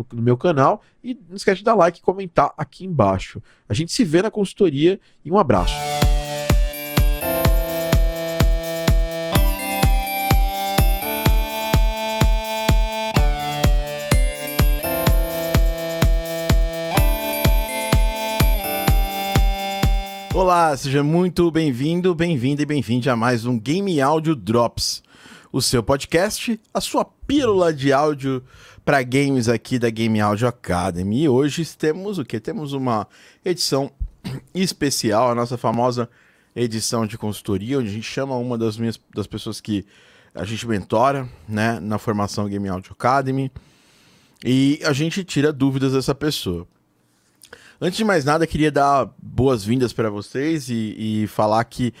no, no, meu canal. E não esquece de dar like e comentar aqui embaixo. A gente se vê na consultoria e um abraço. Olá, seja muito bem-vindo, bem-vinda e bem-vinde a mais um Game Audio Drops, o seu podcast, a sua pílula de áudio para games aqui da Game Audio Academy. E hoje temos o que? Temos uma edição especial, a nossa famosa edição de consultoria, onde a gente chama uma das minhas das pessoas que a gente mentora, né, na formação Game Audio Academy, e a gente tira dúvidas dessa pessoa. Antes de mais nada, queria dar boas-vindas para vocês e, e, falar que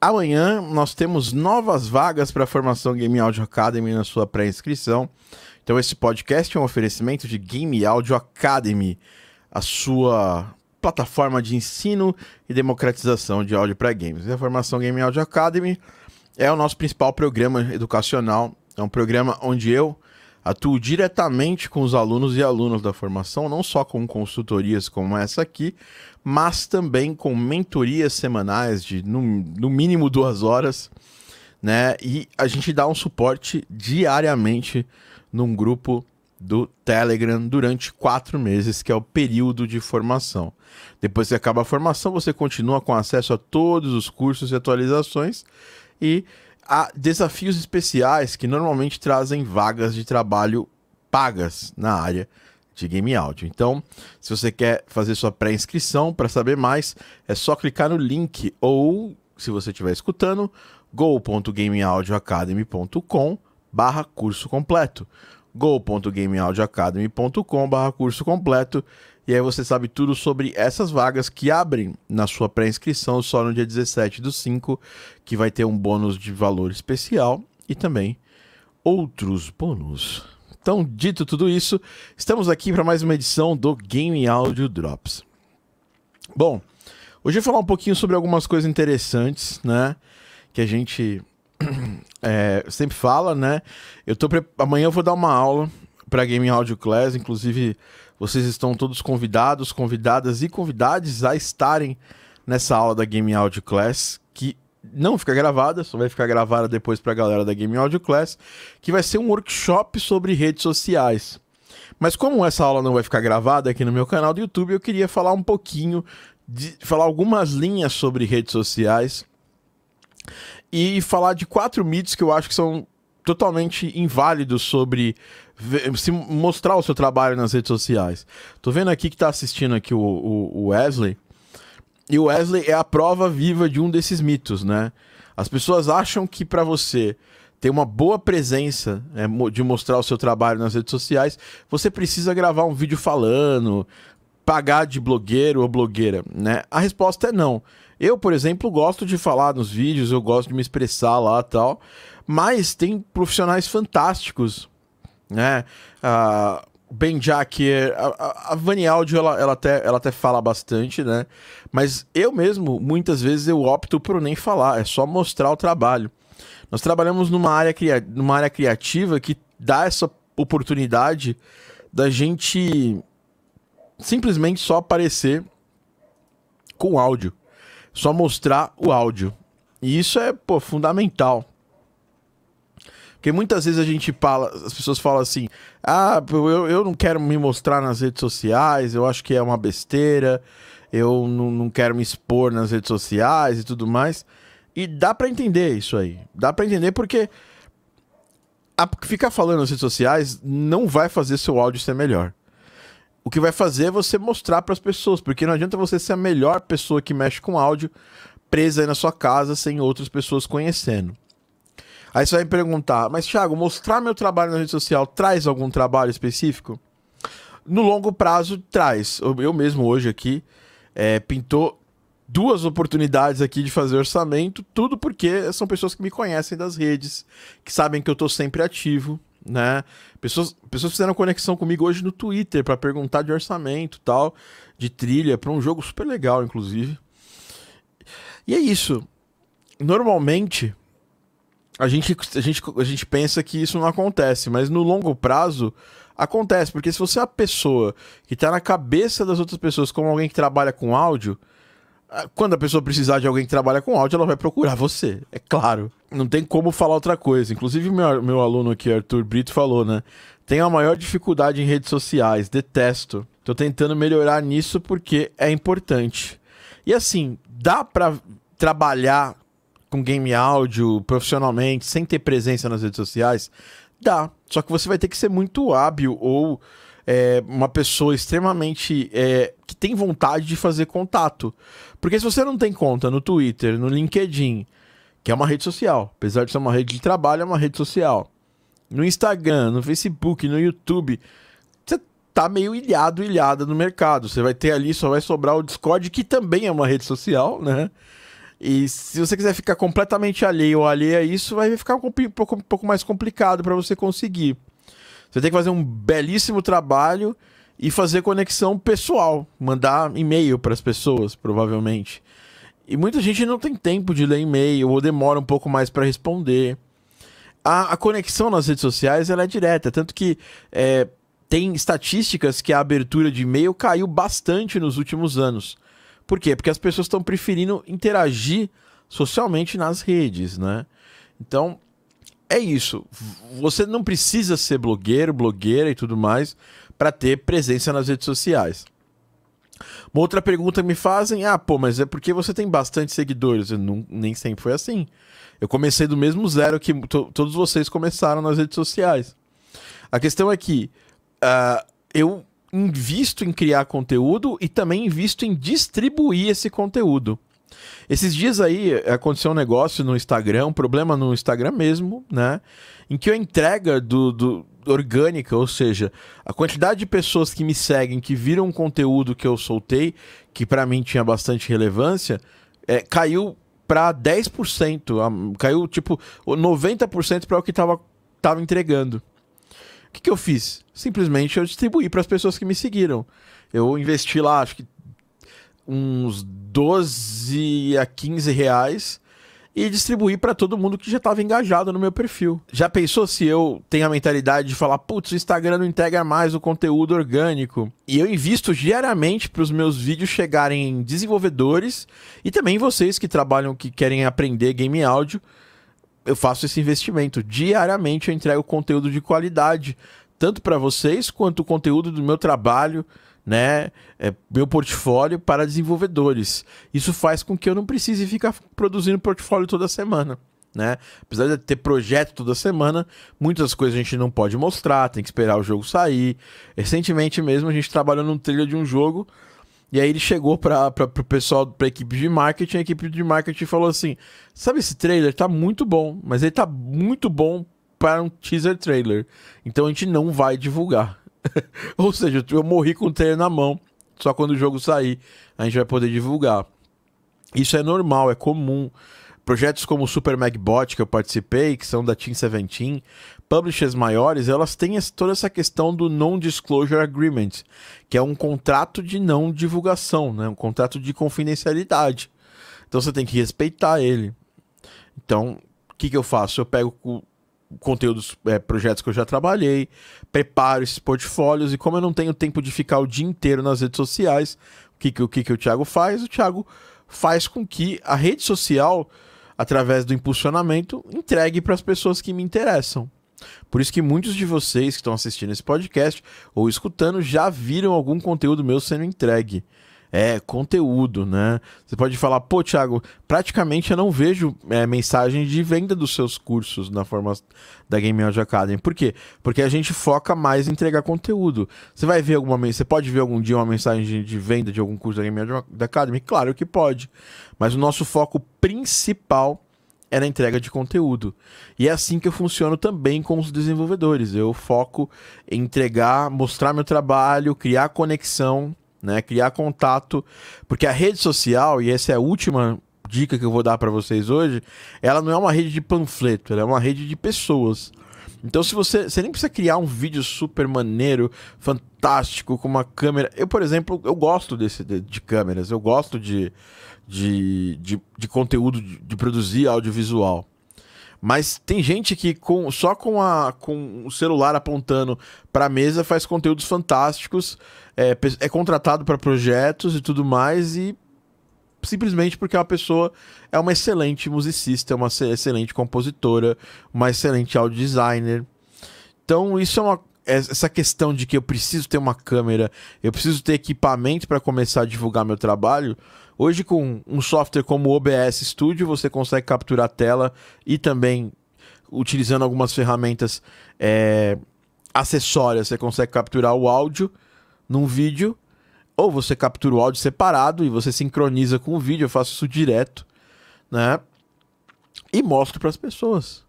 amanhã nós temos novas vagas para a formação Game Audio Academy na sua pré-inscrição. Então esse podcast é um oferecimento de Game Audio Academy, a sua plataforma de ensino e democratização de áudio para games. A formação Game Audio Academy é o nosso principal programa educacional. É um programa onde eu atuo diretamente com os alunos e alunas da formação, não só com consultorias como essa aqui, mas também com mentorias semanais de no, no mínimo duas horas, né? E a gente dá um suporte diariamente num grupo do Telegram durante quatro meses, que é o período de formação. Depois que acaba a formação, você continua com acesso a todos os cursos e atualizações e a desafios especiais que normalmente trazem vagas de trabalho pagas na área de game audio. Então, se você quer fazer sua pré-inscrição para saber mais, é só clicar no link ou, se você estiver escutando, go.gameaudioacademy.com barra curso completo. go.gameaudioacademy.com barra curso completo e aí você sabe tudo sobre essas vagas que abrem na sua pré-inscrição só no dia 17 do 5, que vai ter um bônus de valor especial e também outros bônus. Então, dito tudo isso, estamos aqui para mais uma edição do Game Audio Drops. Bom, hoje eu vou falar um pouquinho sobre algumas coisas interessantes, né? Que a gente é, sempre fala, né? Eu tô pre... Amanhã eu vou dar uma aula para Game Audio Class, inclusive vocês estão todos convidados, convidadas e convidados a estarem nessa aula da Game Audio Class, que não fica gravada, só vai ficar gravada depois para a galera da Game Audio Class, que vai ser um workshop sobre redes sociais. Mas como essa aula não vai ficar gravada aqui no meu canal do YouTube, eu queria falar um pouquinho, de, falar algumas linhas sobre redes sociais e falar de quatro mitos que eu acho que são totalmente inválidos sobre se mostrar o seu trabalho nas redes sociais. Tô vendo aqui que tá assistindo aqui o, o, o Wesley. E o Wesley é a prova viva de um desses mitos, né? As pessoas acham que para você ter uma boa presença é, de mostrar o seu trabalho nas redes sociais, você precisa gravar um vídeo falando, pagar de blogueiro ou blogueira, né? A resposta é não. Eu, por exemplo, gosto de falar nos vídeos, eu gosto de me expressar lá tal, mas tem profissionais fantásticos, né? Uh, Ben Jacker, a, a Vani Audio, ela, ela, até, ela até fala bastante, né? Mas eu mesmo, muitas vezes, eu opto por nem falar, é só mostrar o trabalho. Nós trabalhamos numa área, numa área criativa que dá essa oportunidade da gente simplesmente só aparecer com áudio só mostrar o áudio. E isso é, pô, fundamental. Porque muitas vezes a gente fala, as pessoas falam assim: ah, eu, eu não quero me mostrar nas redes sociais, eu acho que é uma besteira, eu não, não quero me expor nas redes sociais e tudo mais. E dá para entender isso aí. Dá para entender porque a, ficar falando nas redes sociais não vai fazer seu áudio ser melhor. O que vai fazer é você mostrar para as pessoas, porque não adianta você ser a melhor pessoa que mexe com áudio presa aí na sua casa sem outras pessoas conhecendo. Aí você vai me perguntar, mas Thiago, mostrar meu trabalho na rede social traz algum trabalho específico? No longo prazo, traz. Eu mesmo hoje aqui é, pintou duas oportunidades aqui de fazer orçamento, tudo porque são pessoas que me conhecem das redes, que sabem que eu estou sempre ativo, né? Pessoas, pessoas fizeram conexão comigo hoje no Twitter para perguntar de orçamento tal, de trilha, para um jogo super legal, inclusive. E é isso. Normalmente, a gente, a, gente, a gente pensa que isso não acontece, mas no longo prazo acontece, porque se você é a pessoa que está na cabeça das outras pessoas como alguém que trabalha com áudio, quando a pessoa precisar de alguém que trabalha com áudio, ela vai procurar você, é claro. Não tem como falar outra coisa. Inclusive, meu, meu aluno aqui, Arthur Brito, falou, né? Tenho a maior dificuldade em redes sociais, detesto. Tô tentando melhorar nisso porque é importante. E assim, dá para trabalhar com game áudio profissionalmente, sem ter presença nas redes sociais? Dá. Só que você vai ter que ser muito hábil ou é, uma pessoa extremamente é, que tem vontade de fazer contato. Porque se você não tem conta no Twitter, no LinkedIn, que é uma rede social, apesar de ser uma rede de trabalho, é uma rede social. No Instagram, no Facebook, no YouTube, você tá meio ilhado, ilhada no mercado. Você vai ter ali, só vai sobrar o Discord, que também é uma rede social, né? E se você quiser ficar completamente alheio ou alheio a isso, vai ficar um pouco, um pouco mais complicado para você conseguir. Você tem que fazer um belíssimo trabalho e fazer conexão pessoal, mandar e-mail para as pessoas, provavelmente. E muita gente não tem tempo de ler e-mail ou demora um pouco mais para responder. A, a, conexão nas redes sociais ela é direta, tanto que é, tem estatísticas que a abertura de e-mail caiu bastante nos últimos anos. Por quê? Porque as pessoas estão preferindo interagir socialmente nas redes, né? Então, é isso. Você não precisa ser blogueiro, blogueira e tudo mais para ter presença nas redes sociais. Uma outra pergunta me fazem: ah, pô, mas é porque você tem bastante seguidores? Eu não, nem sempre foi assim. Eu comecei do mesmo zero que todos vocês começaram nas redes sociais. A questão é que uh, eu invisto em criar conteúdo e também invisto em distribuir esse conteúdo. Esses dias aí aconteceu um negócio no Instagram, um problema no Instagram mesmo, né? Em que a entrega do, do orgânica, ou seja, a quantidade de pessoas que me seguem, que viram um conteúdo que eu soltei, que para mim tinha bastante relevância, é, caiu para 10%, caiu tipo 90% para o que tava, tava entregando. O que, que eu fiz? Simplesmente eu distribuí para as pessoas que me seguiram. Eu investi lá, acho que uns 12 a 15 reais e distribuir para todo mundo que já estava engajado no meu perfil. Já pensou se eu tenho a mentalidade de falar, putz, o Instagram não integra mais o conteúdo orgânico? E eu invisto diariamente para os meus vídeos chegarem em desenvolvedores e também vocês que trabalham, que querem aprender game áudio. Eu faço esse investimento. Diariamente eu entrego conteúdo de qualidade, tanto para vocês quanto o conteúdo do meu trabalho né, é, meu portfólio para desenvolvedores. Isso faz com que eu não precise ficar produzindo portfólio toda semana. Né? Apesar de ter projeto toda semana, muitas coisas a gente não pode mostrar, tem que esperar o jogo sair. Recentemente mesmo a gente trabalhou num trailer de um jogo e aí ele chegou para o pessoal, para a equipe de marketing, a equipe de marketing falou assim: "Sabe esse trailer tá muito bom, mas ele tá muito bom para um teaser trailer. Então a gente não vai divulgar." Ou seja, eu morri com o trailer na mão. Só quando o jogo sair, a gente vai poder divulgar. Isso é normal, é comum. Projetos como o Super Magbot que eu participei, que são da Team 17, publishers maiores, elas têm toda essa questão do Non-Disclosure Agreement, que é um contrato de não divulgação, né? um contrato de confidencialidade. Então você tem que respeitar ele. Então, o que, que eu faço? Eu pego conteúdos, é, projetos que eu já trabalhei, preparo esses portfólios e como eu não tenho tempo de ficar o dia inteiro nas redes sociais, o que, que, o, que, que o Thiago faz? O Thiago faz com que a rede social através do impulsionamento, entregue para as pessoas que me interessam. Por isso que muitos de vocês que estão assistindo esse podcast ou escutando já viram algum conteúdo meu sendo entregue é, conteúdo, né? Você pode falar, pô, Thiago, praticamente eu não vejo é, mensagem de venda dos seus cursos na forma da Game Audio Academy. Por quê? Porque a gente foca mais em entregar conteúdo. Você vai ver alguma você pode ver algum dia uma mensagem de, de venda de algum curso da Game Audio Academy? Claro que pode. Mas o nosso foco principal é na entrega de conteúdo. E é assim que eu funciono também com os desenvolvedores. Eu foco em entregar, mostrar meu trabalho, criar conexão né? Criar contato, porque a rede social, e essa é a última dica que eu vou dar para vocês hoje, ela não é uma rede de panfleto, ela é uma rede de pessoas. Então, se você, você nem precisa criar um vídeo super maneiro, fantástico, com uma câmera. Eu, por exemplo, eu gosto desse, de, de câmeras, eu gosto de, de, de, de conteúdo, de, de produzir audiovisual. Mas tem gente que com, só com, a, com o celular apontando para a mesa faz conteúdos fantásticos, é, é contratado para projetos e tudo mais, e simplesmente porque uma pessoa é uma excelente musicista, uma excelente compositora, uma excelente audio designer. Então, isso é uma. É, essa questão de que eu preciso ter uma câmera, eu preciso ter equipamento para começar a divulgar meu trabalho, Hoje, com um software como o OBS Studio, você consegue capturar a tela e também, utilizando algumas ferramentas é, acessórias, você consegue capturar o áudio num vídeo, ou você captura o áudio separado e você sincroniza com o vídeo. Eu faço isso direto, né? E mostro para as pessoas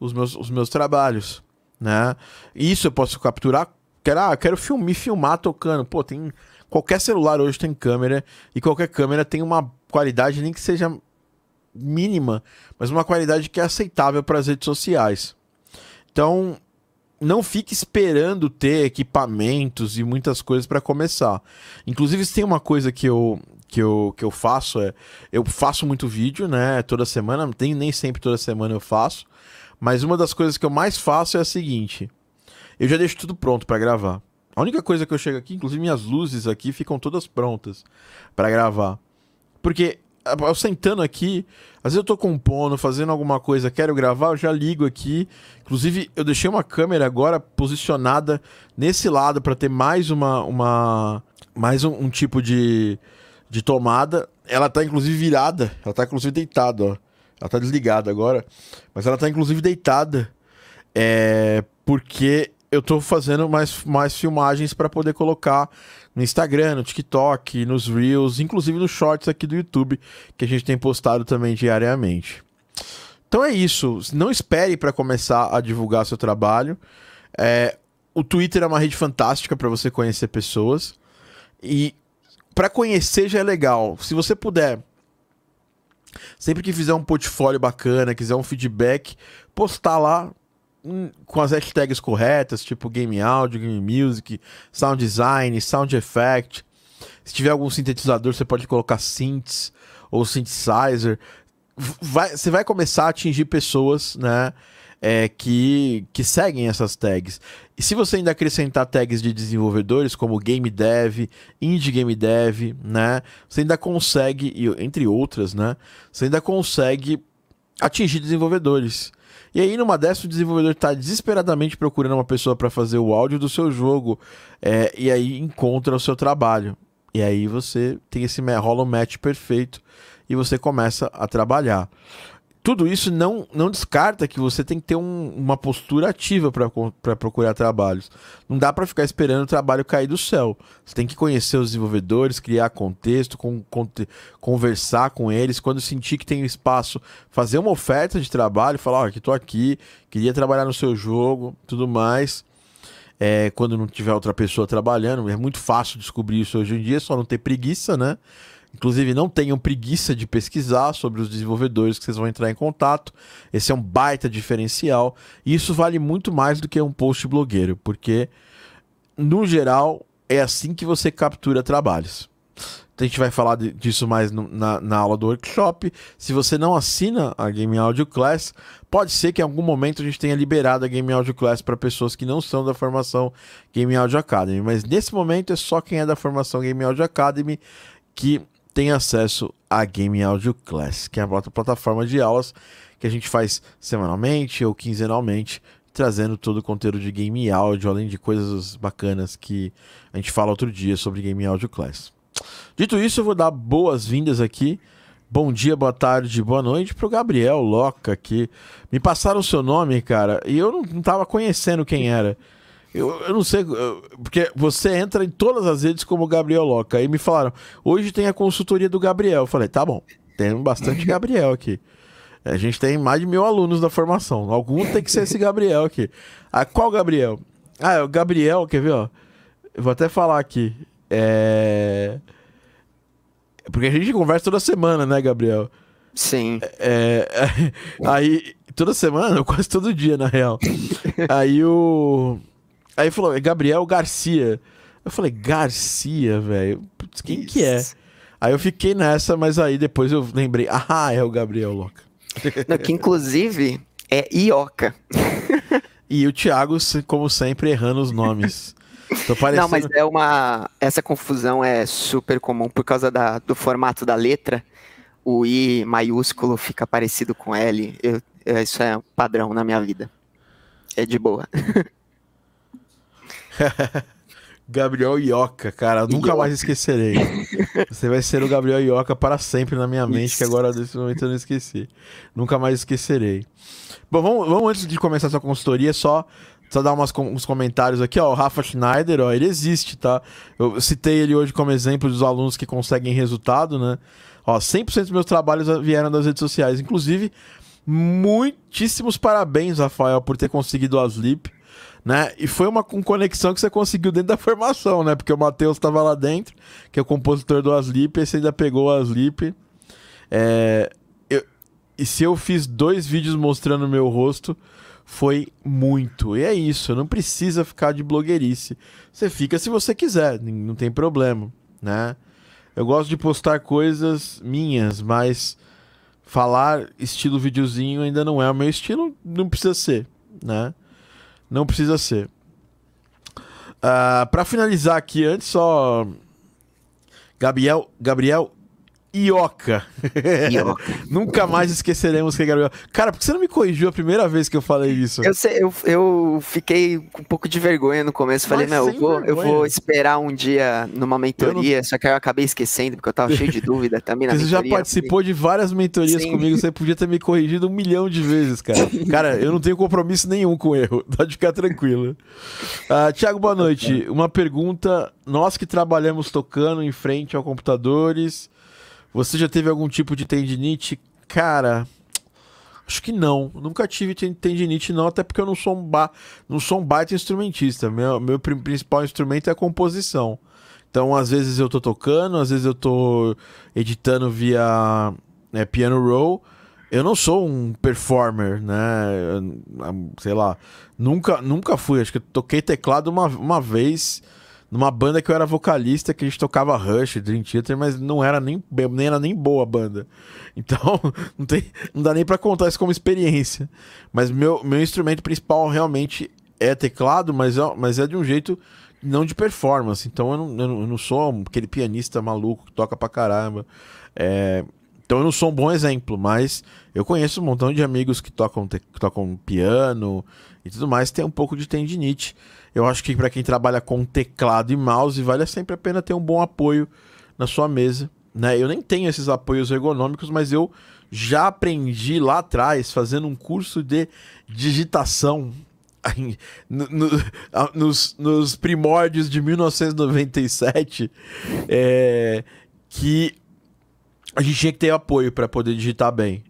os meus, os meus trabalhos, né? Isso eu posso capturar. Quero, ah, quero film, me filmar tocando. Pô, tem Qualquer celular hoje tem câmera e qualquer câmera tem uma qualidade, nem que seja mínima, mas uma qualidade que é aceitável para as redes sociais. Então, não fique esperando ter equipamentos e muitas coisas para começar. Inclusive, se tem uma coisa que eu, que eu, que eu faço é. Eu faço muito vídeo, né? Toda semana, tem, nem sempre toda semana eu faço. Mas uma das coisas que eu mais faço é a seguinte: eu já deixo tudo pronto para gravar. A única coisa que eu chego aqui, inclusive minhas luzes aqui ficam todas prontas para gravar. Porque eu sentando aqui, às vezes eu tô compondo, fazendo alguma coisa, quero gravar, eu já ligo aqui. Inclusive, eu deixei uma câmera agora posicionada nesse lado para ter mais uma, uma mais um, um, tipo de, de tomada. Ela tá inclusive virada, ela tá inclusive deitada, ó. Ela tá desligada agora, mas ela tá inclusive deitada. É porque eu tô fazendo mais, mais filmagens para poder colocar no Instagram, no TikTok, nos Reels, inclusive nos shorts aqui do YouTube, que a gente tem postado também diariamente. Então é isso. Não espere para começar a divulgar seu trabalho. É, o Twitter é uma rede fantástica para você conhecer pessoas. E para conhecer já é legal. Se você puder, sempre que fizer um portfólio bacana, quiser um feedback, postar lá, com as hashtags corretas, tipo game audio, game music, sound design, sound effect. Se tiver algum sintetizador, você pode colocar synths ou synthesizer. Vai, você vai começar a atingir pessoas, né? É, que, que seguem essas tags. E se você ainda acrescentar tags de desenvolvedores como game dev, indie game dev, né? Você ainda consegue, entre outras, né? Você ainda consegue atingir desenvolvedores. E aí, numa dessas, o desenvolvedor está desesperadamente procurando uma pessoa para fazer o áudio do seu jogo. É, e aí encontra o seu trabalho. E aí você tem esse rola um match perfeito e você começa a trabalhar tudo isso não, não descarta que você tem que ter um, uma postura ativa para procurar trabalhos. Não dá para ficar esperando o trabalho cair do céu. Você tem que conhecer os desenvolvedores, criar contexto, com, conversar com eles. Quando sentir que tem espaço, fazer uma oferta de trabalho, falar: Ó, oh, que aqui, queria trabalhar no seu jogo, tudo mais. É, quando não tiver outra pessoa trabalhando, é muito fácil descobrir isso hoje em dia, só não ter preguiça, né? Inclusive, não tenham preguiça de pesquisar sobre os desenvolvedores que vocês vão entrar em contato. Esse é um baita diferencial. E isso vale muito mais do que um post blogueiro, porque, no geral, é assim que você captura trabalhos. A gente vai falar disso mais no, na, na, aula do workshop. Se você não assina a Game Audio Class, pode ser que em algum momento a gente tenha liberado a Game Audio Class para pessoas que não são da formação Game Audio Academy. Mas nesse momento é só quem é da formação Game Audio Academy que tem acesso à Game Audio Class, que é a plataforma de aulas que a gente faz semanalmente ou quinzenalmente, trazendo todo o conteúdo de game áudio, além de coisas bacanas que a gente fala outro dia sobre Game Audio Class. Dito isso, eu vou dar boas-vindas aqui. Bom dia, boa tarde, boa noite pro Gabriel Loca aqui. Me passaram o seu nome, cara, e eu não, não tava conhecendo quem era. Eu, eu não sei, porque você entra em todas as redes como Gabriel Loca. Aí me falaram, hoje tem a consultoria do Gabriel. Eu falei, tá bom, tem bastante Gabriel aqui. A gente tem mais de mil alunos da formação. Algum tem que ser esse Gabriel aqui. Ah, qual Gabriel? Ah, é o Gabriel, quer ver, ó? Eu vou até falar aqui. É. Porque a gente conversa toda semana, né, Gabriel? Sim. É, é, aí, toda semana, quase todo dia, na real. aí o. Aí falou, é Gabriel Garcia. Eu falei, Garcia, velho? Quem Isso. que é? Aí eu fiquei nessa, mas aí depois eu lembrei, ah, é o Gabriel Loca. Não, que inclusive é Ioca. e o Thiago, como sempre, errando os nomes. Parecendo... Não, mas é uma. Essa confusão é super comum por causa da, do formato da letra. O I maiúsculo fica parecido com L. Eu, isso é padrão na minha vida. É de boa. Gabriel Ioca, cara, nunca Ioca. mais esquecerei. Você vai ser o Gabriel Ioca para sempre na minha mente, Isso. que agora desse momento eu não esqueci. Nunca mais esquecerei. Bom, vamos, vamos antes de começar essa consultoria, só só dar umas, uns comentários aqui, ó. O Rafa Schneider, ó, ele existe, tá? Eu citei ele hoje como exemplo dos alunos que conseguem resultado, né? Ó, 100% dos meus trabalhos vieram das redes sociais. Inclusive, muitíssimos parabéns, Rafael, por ter conseguido o Aslip, né? E foi uma conexão que você conseguiu dentro da formação, né? Porque o Matheus estava lá dentro, que é o compositor do Aslip, e você ainda pegou o Aslip. É, eu, e se eu fiz dois vídeos mostrando o meu rosto, foi muito. E é isso, não precisa ficar de blogueirice. Você fica se você quiser, não tem problema, né? Eu gosto de postar coisas minhas, mas falar estilo videozinho ainda não é o meu estilo, não precisa ser, né? Não precisa ser. Uh, ah, para finalizar aqui, antes só Gabriel, Gabriel Ioca. Ioca. Nunca mais esqueceremos que é Gabriel. Cara, por que você não me corrigiu a primeira vez que eu falei isso? Eu, sei, eu, eu fiquei com um pouco de vergonha no começo. Falei, Mas meu, eu vou, eu vou esperar um dia numa mentoria, não... só que eu acabei esquecendo, porque eu tava cheio de dúvida também na Você mentoria, já participou de várias mentorias Sim. comigo, você podia ter me corrigido um milhão de vezes, cara. Cara, eu não tenho compromisso nenhum com erro, pode ficar tranquilo. Uh, Tiago, boa noite. Uma pergunta, nós que trabalhamos tocando em frente ao computadores você já teve algum tipo de tendinite? Cara, acho que não. Nunca tive tendinite, não, até porque eu não sou um, ba... não sou um baita instrumentista. Meu, meu principal instrumento é a composição. Então, às vezes eu tô tocando, às vezes eu tô editando via né, piano roll. Eu não sou um performer, né? Sei lá. Nunca, nunca fui. Acho que eu toquei teclado uma, uma vez numa banda que eu era vocalista, que a gente tocava Rush, Dream Theater, mas não era nem, nem era nem boa a banda. Então, não, tem, não dá nem para contar isso como experiência. Mas meu, meu instrumento principal realmente é teclado, mas é, mas é de um jeito não de performance. Então eu não, eu não sou aquele pianista maluco que toca pra caramba. É, então eu não sou um bom exemplo, mas eu conheço um montão de amigos que tocam, que tocam piano e tudo mais, tem um pouco de tendinite. Eu acho que para quem trabalha com teclado e mouse, vale sempre a pena ter um bom apoio na sua mesa. Né? Eu nem tenho esses apoios ergonômicos, mas eu já aprendi lá atrás, fazendo um curso de digitação no, no, nos, nos, primórdios de 1997, é, que a gente tinha que ter apoio para poder digitar bem.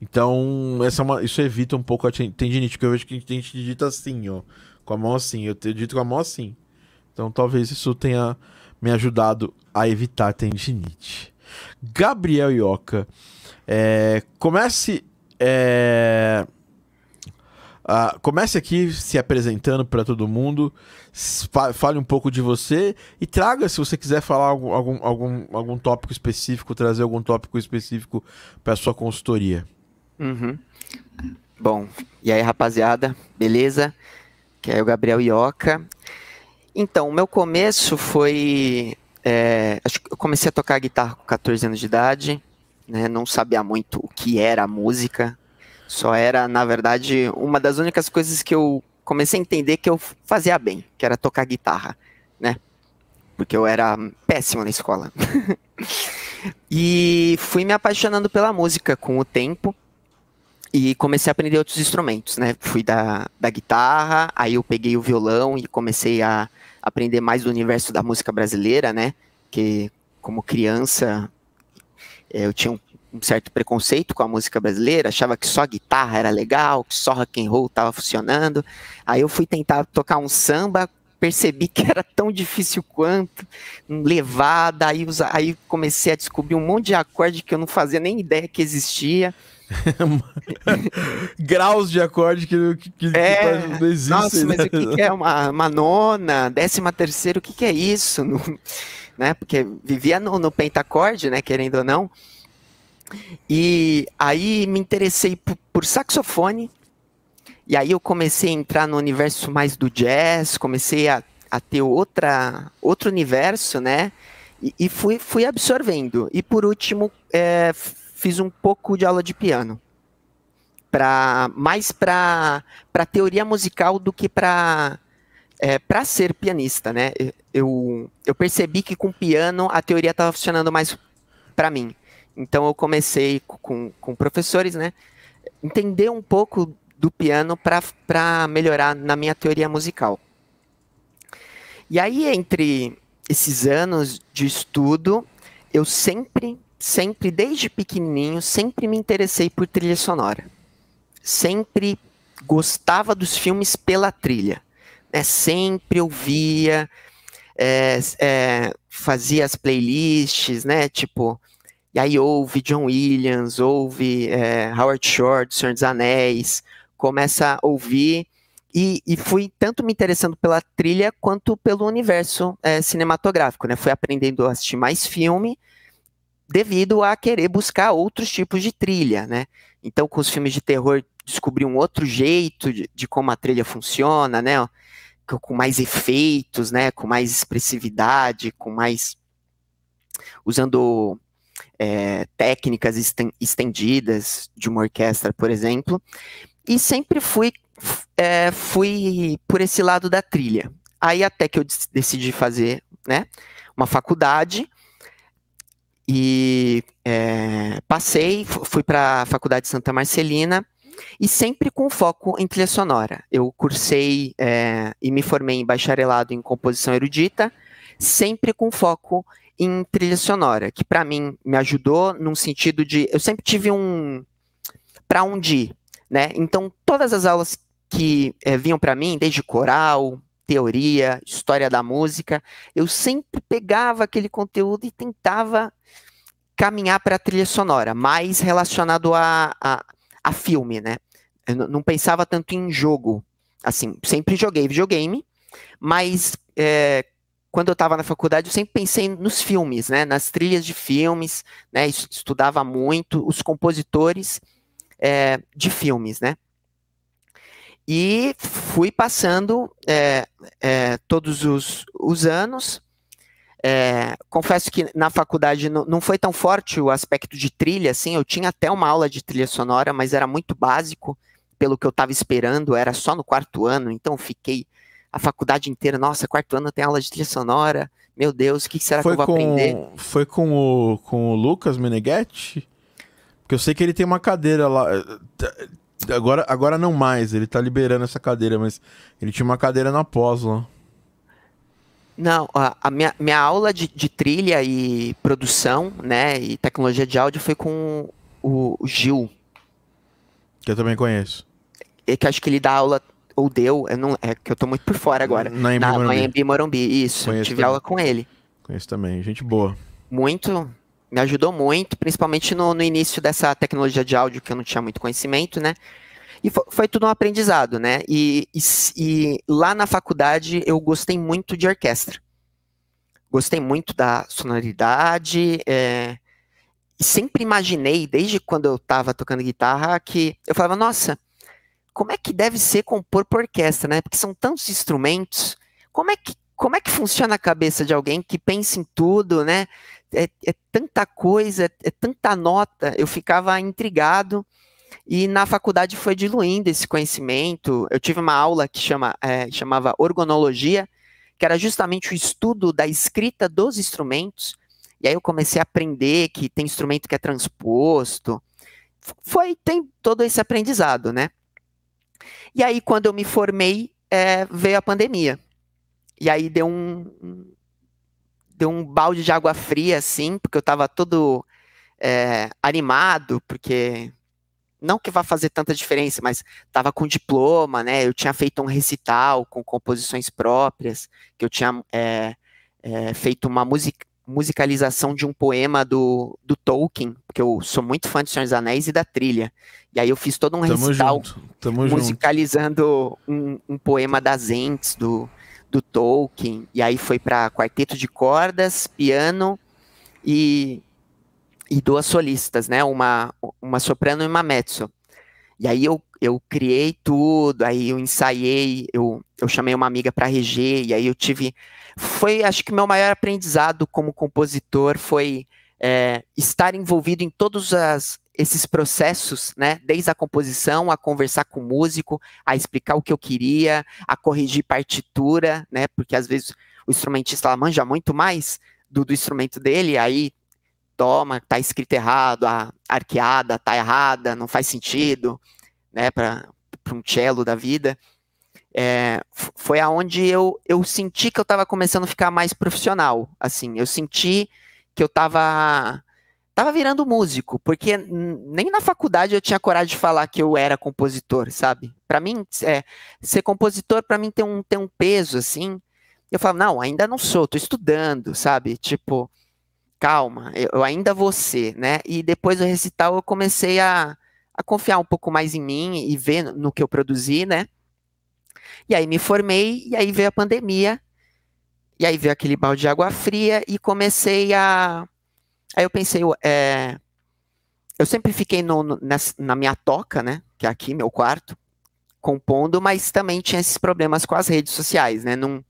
Então, essa é uma, isso evita um pouco a tendinite, porque eu vejo que a gente digita assim, ó. Com a mão assim. Eu tenho dito com a mão assim. Então talvez isso tenha me ajudado a evitar tendinite. Gabriel Ioca. É, comece. É, comece aqui se apresentando para todo mundo. Fale um pouco de você e traga, se você quiser falar algum, algum, algum, algum tópico específico, trazer algum tópico específico para sua consultoria. Uhum. Bom, e aí rapaziada, beleza? Que é o Gabriel Ioca. Então, o meu começo foi é, acho que eu comecei a tocar guitarra com 14 anos de idade, né? Não sabia muito o que era a música. Só era, na verdade, uma das únicas coisas que eu comecei a entender que eu fazia bem, que era tocar guitarra, né? Porque eu era péssimo na escola. e fui me apaixonando pela música com o tempo e comecei a aprender outros instrumentos, né? Fui da, da guitarra, aí eu peguei o violão e comecei a aprender mais do universo da música brasileira, né? Que como criança eu tinha um, um certo preconceito com a música brasileira, achava que só guitarra era legal, que só rock and roll estava funcionando. Aí eu fui tentar tocar um samba, percebi que era tão difícil quanto, levada, aí, aí comecei a descobrir um monte de acorde que eu não fazia nem ideia que existia. Graus de acorde que, que, que é, não existem. Nossa, né? mas o que, que, é uma, uma nona, décima terceira, o que, que é isso? No, né? Porque vivia no, no pentacorde, né? Querendo ou não. E aí me interessei por, por saxofone. E aí eu comecei a entrar no universo mais do jazz, comecei a, a ter outra, outro universo, né? E, e fui, fui absorvendo. E por último, é, fiz um pouco de aula de piano. Pra, mais para teoria musical do que para é, ser pianista, né? Eu, eu percebi que com piano a teoria estava funcionando mais para mim. Então eu comecei com, com professores, né? Entender um pouco do piano para melhorar na minha teoria musical. E aí, entre esses anos de estudo, eu sempre sempre, desde pequenininho, sempre me interessei por trilha sonora. Sempre gostava dos filmes pela trilha. Né? Sempre ouvia, é, é, fazia as playlists, né? Tipo, e aí ouve John Williams, ouve é, Howard Shore, do Senhor dos Anéis, começa a ouvir e, e, fui tanto me interessando pela trilha quanto pelo universo é, cinematográfico, né? Fui aprendendo a assistir mais filme devido a querer buscar outros tipos de trilha, né? Então, com os filmes de terror, descobri um outro jeito de, de como a trilha funciona, né? Com mais efeitos, né? Com mais expressividade, com mais usando é, técnicas estendidas de uma orquestra, por exemplo. E sempre fui é, fui por esse lado da trilha. Aí até que eu decidi fazer, né? Uma faculdade e é, passei, fui para a Faculdade de Santa Marcelina e sempre com foco em trilha sonora. Eu cursei é, e me formei em bacharelado em composição erudita, sempre com foco em trilha sonora, que para mim me ajudou num sentido de eu sempre tive um para onde ir, né? Então todas as aulas que é, vinham para mim, desde coral, teoria, história da música, eu sempre pegava aquele conteúdo e tentava caminhar para a trilha sonora, mais relacionado a, a, a filme, né? Eu não pensava tanto em jogo, assim, sempre joguei videogame, mas é, quando eu estava na faculdade, eu sempre pensei nos filmes, né? Nas trilhas de filmes, né? Estudava muito os compositores é, de filmes, né? E fui passando é, é, todos os, os anos. É, confesso que na faculdade não, não, foi tão forte o aspecto de trilha, assim. Eu tinha até uma aula de trilha sonora, mas era muito básico, pelo que eu estava esperando. Era só no quarto ano, então fiquei a faculdade inteira. Nossa, quarto ano tem aula de trilha sonora. Meu Deus, o que será foi que eu vou com, aprender? Foi com o, com o Lucas Meneghetti? Porque eu sei que ele tem uma cadeira lá. Agora, agora não mais, ele tá liberando essa cadeira, mas ele tinha uma cadeira na pós lá. Não, a, a minha, minha aula de, de, trilha e produção, né, e tecnologia de áudio foi com o, o Gil. Que eu também conheço. É que acho que ele dá aula, ou deu, eu não, é que eu tô muito por fora agora. Na Embi Morumbi. Embi Morumbi, isso. Conheço tive também. aula com ele. Conheço também, gente boa. Muito, me ajudou muito, principalmente no, no início dessa tecnologia de áudio que eu não tinha muito conhecimento, né? E foi, tudo um aprendizado, né? E, e, e, lá na faculdade eu gostei muito de orquestra. Gostei muito da sonoridade. É, e sempre imaginei, desde quando eu estava tocando guitarra, que eu falava, nossa, como é que deve ser compor por orquestra, né? Porque são tantos instrumentos. Como é que como é que funciona a cabeça de alguém que pensa em tudo, né? É, é tanta coisa, é tanta nota. Eu ficava intrigado e na faculdade foi diluindo esse conhecimento. Eu tive uma aula que chama, é, chamava Orgonologia, que era justamente o estudo da escrita dos instrumentos. E aí eu comecei a aprender que tem instrumento que é transposto. Foi, tem todo esse aprendizado, né? E aí, quando eu me formei, é, veio a pandemia. E aí deu um, deu um balde de água fria, assim, porque eu estava todo é, animado, porque não que vá fazer tanta diferença, mas estava com diploma, né? Eu tinha feito um recital com composições próprias, que eu tinha é, é, feito uma music, musicalização de um poema do, do Tolkien, porque eu sou muito fã de Senhor dos Anéis e da trilha. E aí eu fiz todo um Tamo recital junto. Tamo musicalizando um, um, poema das Ents do, do Tolkien. E aí foi para quarteto de cordas, piano e, e duas solistas, né? Uma, uma soprano e uma mezzo. E aí eu, eu criei tudo, aí eu ensaiei, eu, eu chamei uma amiga para reger, e aí eu tive foi, acho que meu maior aprendizado como compositor foi é, estar envolvido em todos as, esses processos, né? Desde a composição, a conversar com o músico, a explicar o que eu queria, a corrigir partitura, né? Porque às vezes o instrumentista manja muito mais do, do instrumento dele, aí toma, tá escrito errado, a arqueada tá errada, não faz sentido, né? Para um cello da vida é, foi aonde eu, eu senti que eu estava começando a ficar mais profissional, assim, eu senti que eu estava tava virando músico, porque nem na faculdade eu tinha coragem de falar que eu era compositor, sabe? Para mim, é, ser compositor para mim tem um, tem um peso assim. Eu falo, não, ainda não sou, tô estudando, sabe? Tipo, calma, eu ainda vou ser, né? E depois do recital eu comecei a, a confiar um pouco mais em mim e ver no que eu produzi, né? E aí me formei, e aí veio a pandemia, e aí veio aquele balde de água fria, e comecei a. Aí eu pensei, é... eu sempre fiquei no, no, nessa, na minha toca, né? Que é aqui, meu quarto, compondo, mas também tinha esses problemas com as redes sociais, né? Não,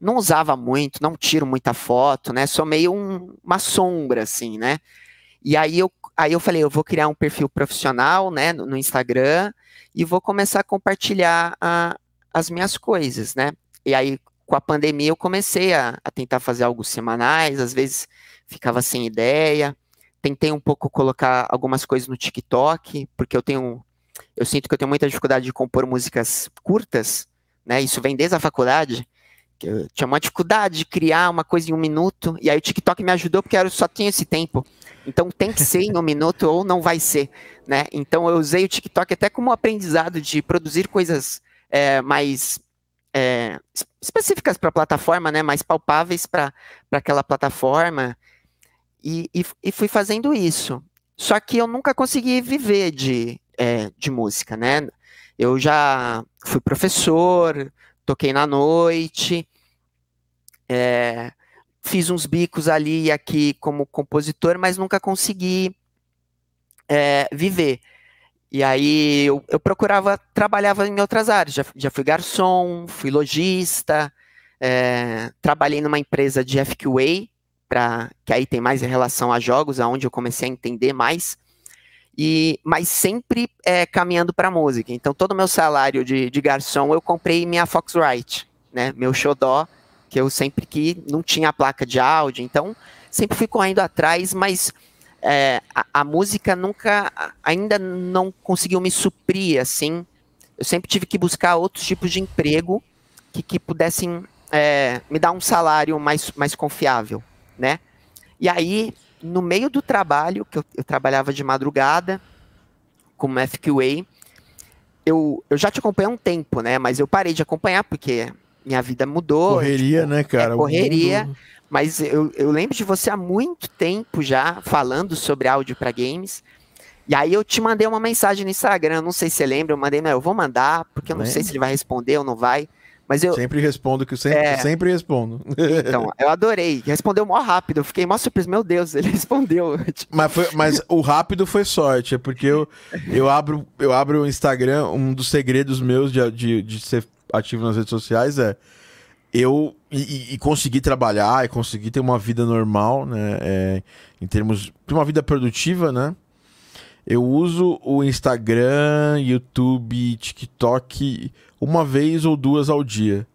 não usava muito, não tiro muita foto, né? Sou meio um, uma sombra, assim, né? E aí eu, aí eu falei, eu vou criar um perfil profissional, né, no, no Instagram, e vou começar a compartilhar a, as minhas coisas, né? E aí, com a pandemia, eu comecei a, a tentar fazer algo semanais, às vezes ficava sem ideia. Tentei um pouco colocar algumas coisas no TikTok, porque eu tenho. Eu sinto que eu tenho muita dificuldade de compor músicas curtas, né? Isso vem desde a faculdade. Eu tinha uma dificuldade de criar uma coisa em um minuto, e aí o TikTok me ajudou porque eu só tinha esse tempo. Então tem que ser em um minuto ou não vai ser, né? Então eu usei o TikTok até como aprendizado de produzir coisas é, mais é, específicas para a plataforma, né, mais palpáveis para aquela plataforma, e, e, e, fui fazendo isso. Só que eu nunca consegui viver de, é, de música, né? Eu já fui professor, toquei na noite, é, fiz uns bicos ali e aqui como compositor, mas nunca consegui é, viver. E aí eu, eu, procurava, trabalhava em outras áreas. Já, já fui garçom, fui lojista, é, trabalhei numa empresa de FQA, pra, que aí tem mais em relação a jogos, aonde eu comecei a entender mais. E, mas sempre é, caminhando para música. Então, todo o meu salário de, de garçom, eu comprei minha Foxrite, né? Meu xodó, que eu sempre que não tinha placa de áudio. Então, sempre fui correndo atrás, mas é, a, a, música nunca, ainda não conseguiu me suprir, assim. Eu sempre tive que buscar outros tipos de emprego que, que pudessem é, me dar um salário mais, mais confiável, né? E aí, no meio do trabalho, que eu, eu trabalhava de madrugada, como FQA, eu, eu já te acompanhei há um tempo, né? Mas eu parei de acompanhar porque minha vida mudou. Correria, tipo, né, cara? É, correria. Mundo... Mas eu, eu lembro de você há muito tempo já falando sobre áudio para games. E aí eu te mandei uma mensagem no Instagram, não sei se você lembra, eu mandei, mas eu vou mandar, porque eu não sei se ele vai responder ou não vai. Mas eu sempre respondo que eu sempre, é... sempre respondo. Então, eu adorei. Respondeu mó rápido. Eu fiquei mó surpreso. Meu Deus, ele respondeu. Mas, foi, mas o rápido foi sorte, é porque eu, eu abro eu abro o Instagram, um dos segredos meus de, de, de ser ativo nas redes sociais é eu e, e consegui trabalhar e consegui ter uma vida normal, né? É, em termos de uma vida produtiva, né? Eu uso o Instagram, YouTube, TikTok uma vez ou duas ao dia.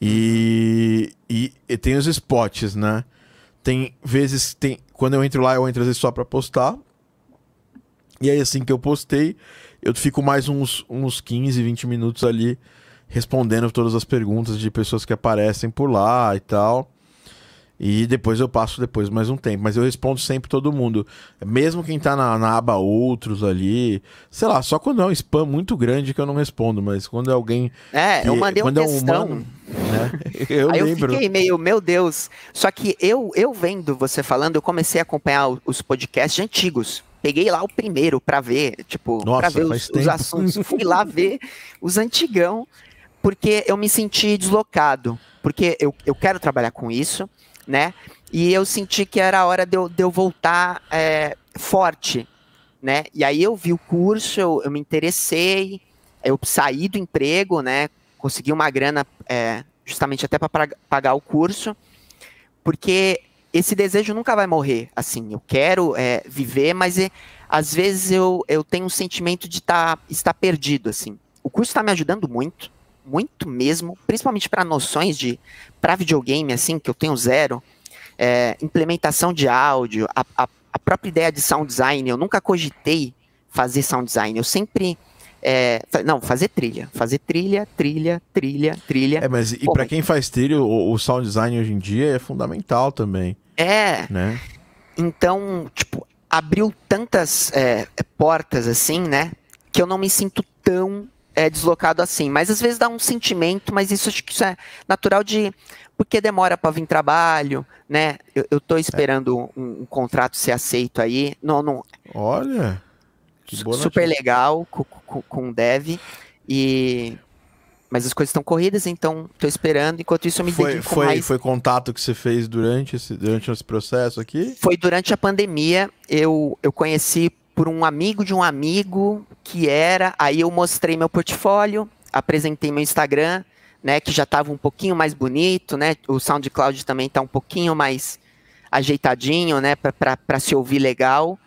E, e, e tem os spots, né? Tem vezes, tem, quando eu entro lá, eu entro às vezes só pra postar. E aí, assim que eu postei, eu fico mais uns, uns 15, 20 minutos ali respondendo todas as perguntas de pessoas que aparecem por lá e tal. E depois eu passo depois mais um tempo. Mas eu respondo sempre todo mundo. Mesmo quem tá na, na aba outros ali. Sei lá, só quando é um spam muito grande que eu não respondo. Mas quando é alguém. É, que, eu mandei quando um é um textão. humano, né? Eu Aí lembro. eu fiquei meio, meu Deus. Só que eu, eu vendo você falando, eu comecei a acompanhar os podcasts antigos. Peguei lá o primeiro pra ver, tipo, Nossa, pra ver os, os assuntos. Fui lá ver os antigão, porque eu me senti deslocado. Porque eu, eu quero trabalhar com isso, né? E eu senti que era a hora de eu, de eu voltar é, forte, né? E aí eu vi o curso, eu, eu me interessei, eu saí do emprego, né? Consegui uma grana é, justamente até para pagar o curso, porque esse desejo nunca vai morrer. Assim, eu quero é, viver, mas é, às vezes eu, eu tenho um sentimento de tá, estar perdido. Assim, o curso está me ajudando muito, muito mesmo, principalmente para noções de para videogame, assim, que eu tenho zero. É, implementação de áudio, a, a, a própria ideia de sound design, eu nunca cogitei fazer sound design. Eu sempre é, não, fazer trilha. Fazer trilha, trilha, trilha, trilha. É, mas e mas- quem faz trilha, o, o sound design hoje em dia é fundamental também, É, né? então, tipo, abriu tantas é, portas assim, né? Que eu não me sinto tão é, deslocado assim. Mas às vezes dá um sentimento, mas isso acho que isso é natural de. Porque demora para vir trabalho, né? Eu, tô esperando um, um contrato ser aceito aí. Não, não, Olha, super notícia. legal com, com, com o dev. E. Mas as coisas estão corridas, então tô esperando. Enquanto isso, eu me Foi, dedico foi, mais foi contato que você fez durante esse, durante esse processo aqui? Foi durante a pandemia, eu, eu conheci por um amigo de um amigo que era, aí eu mostrei meu portfólio, apresentei meu Instagram, né, que já estava um pouquinho mais bonito, né, o SoundCloud também está um pouquinho mais ajeitadinho, né, para se ouvir legal,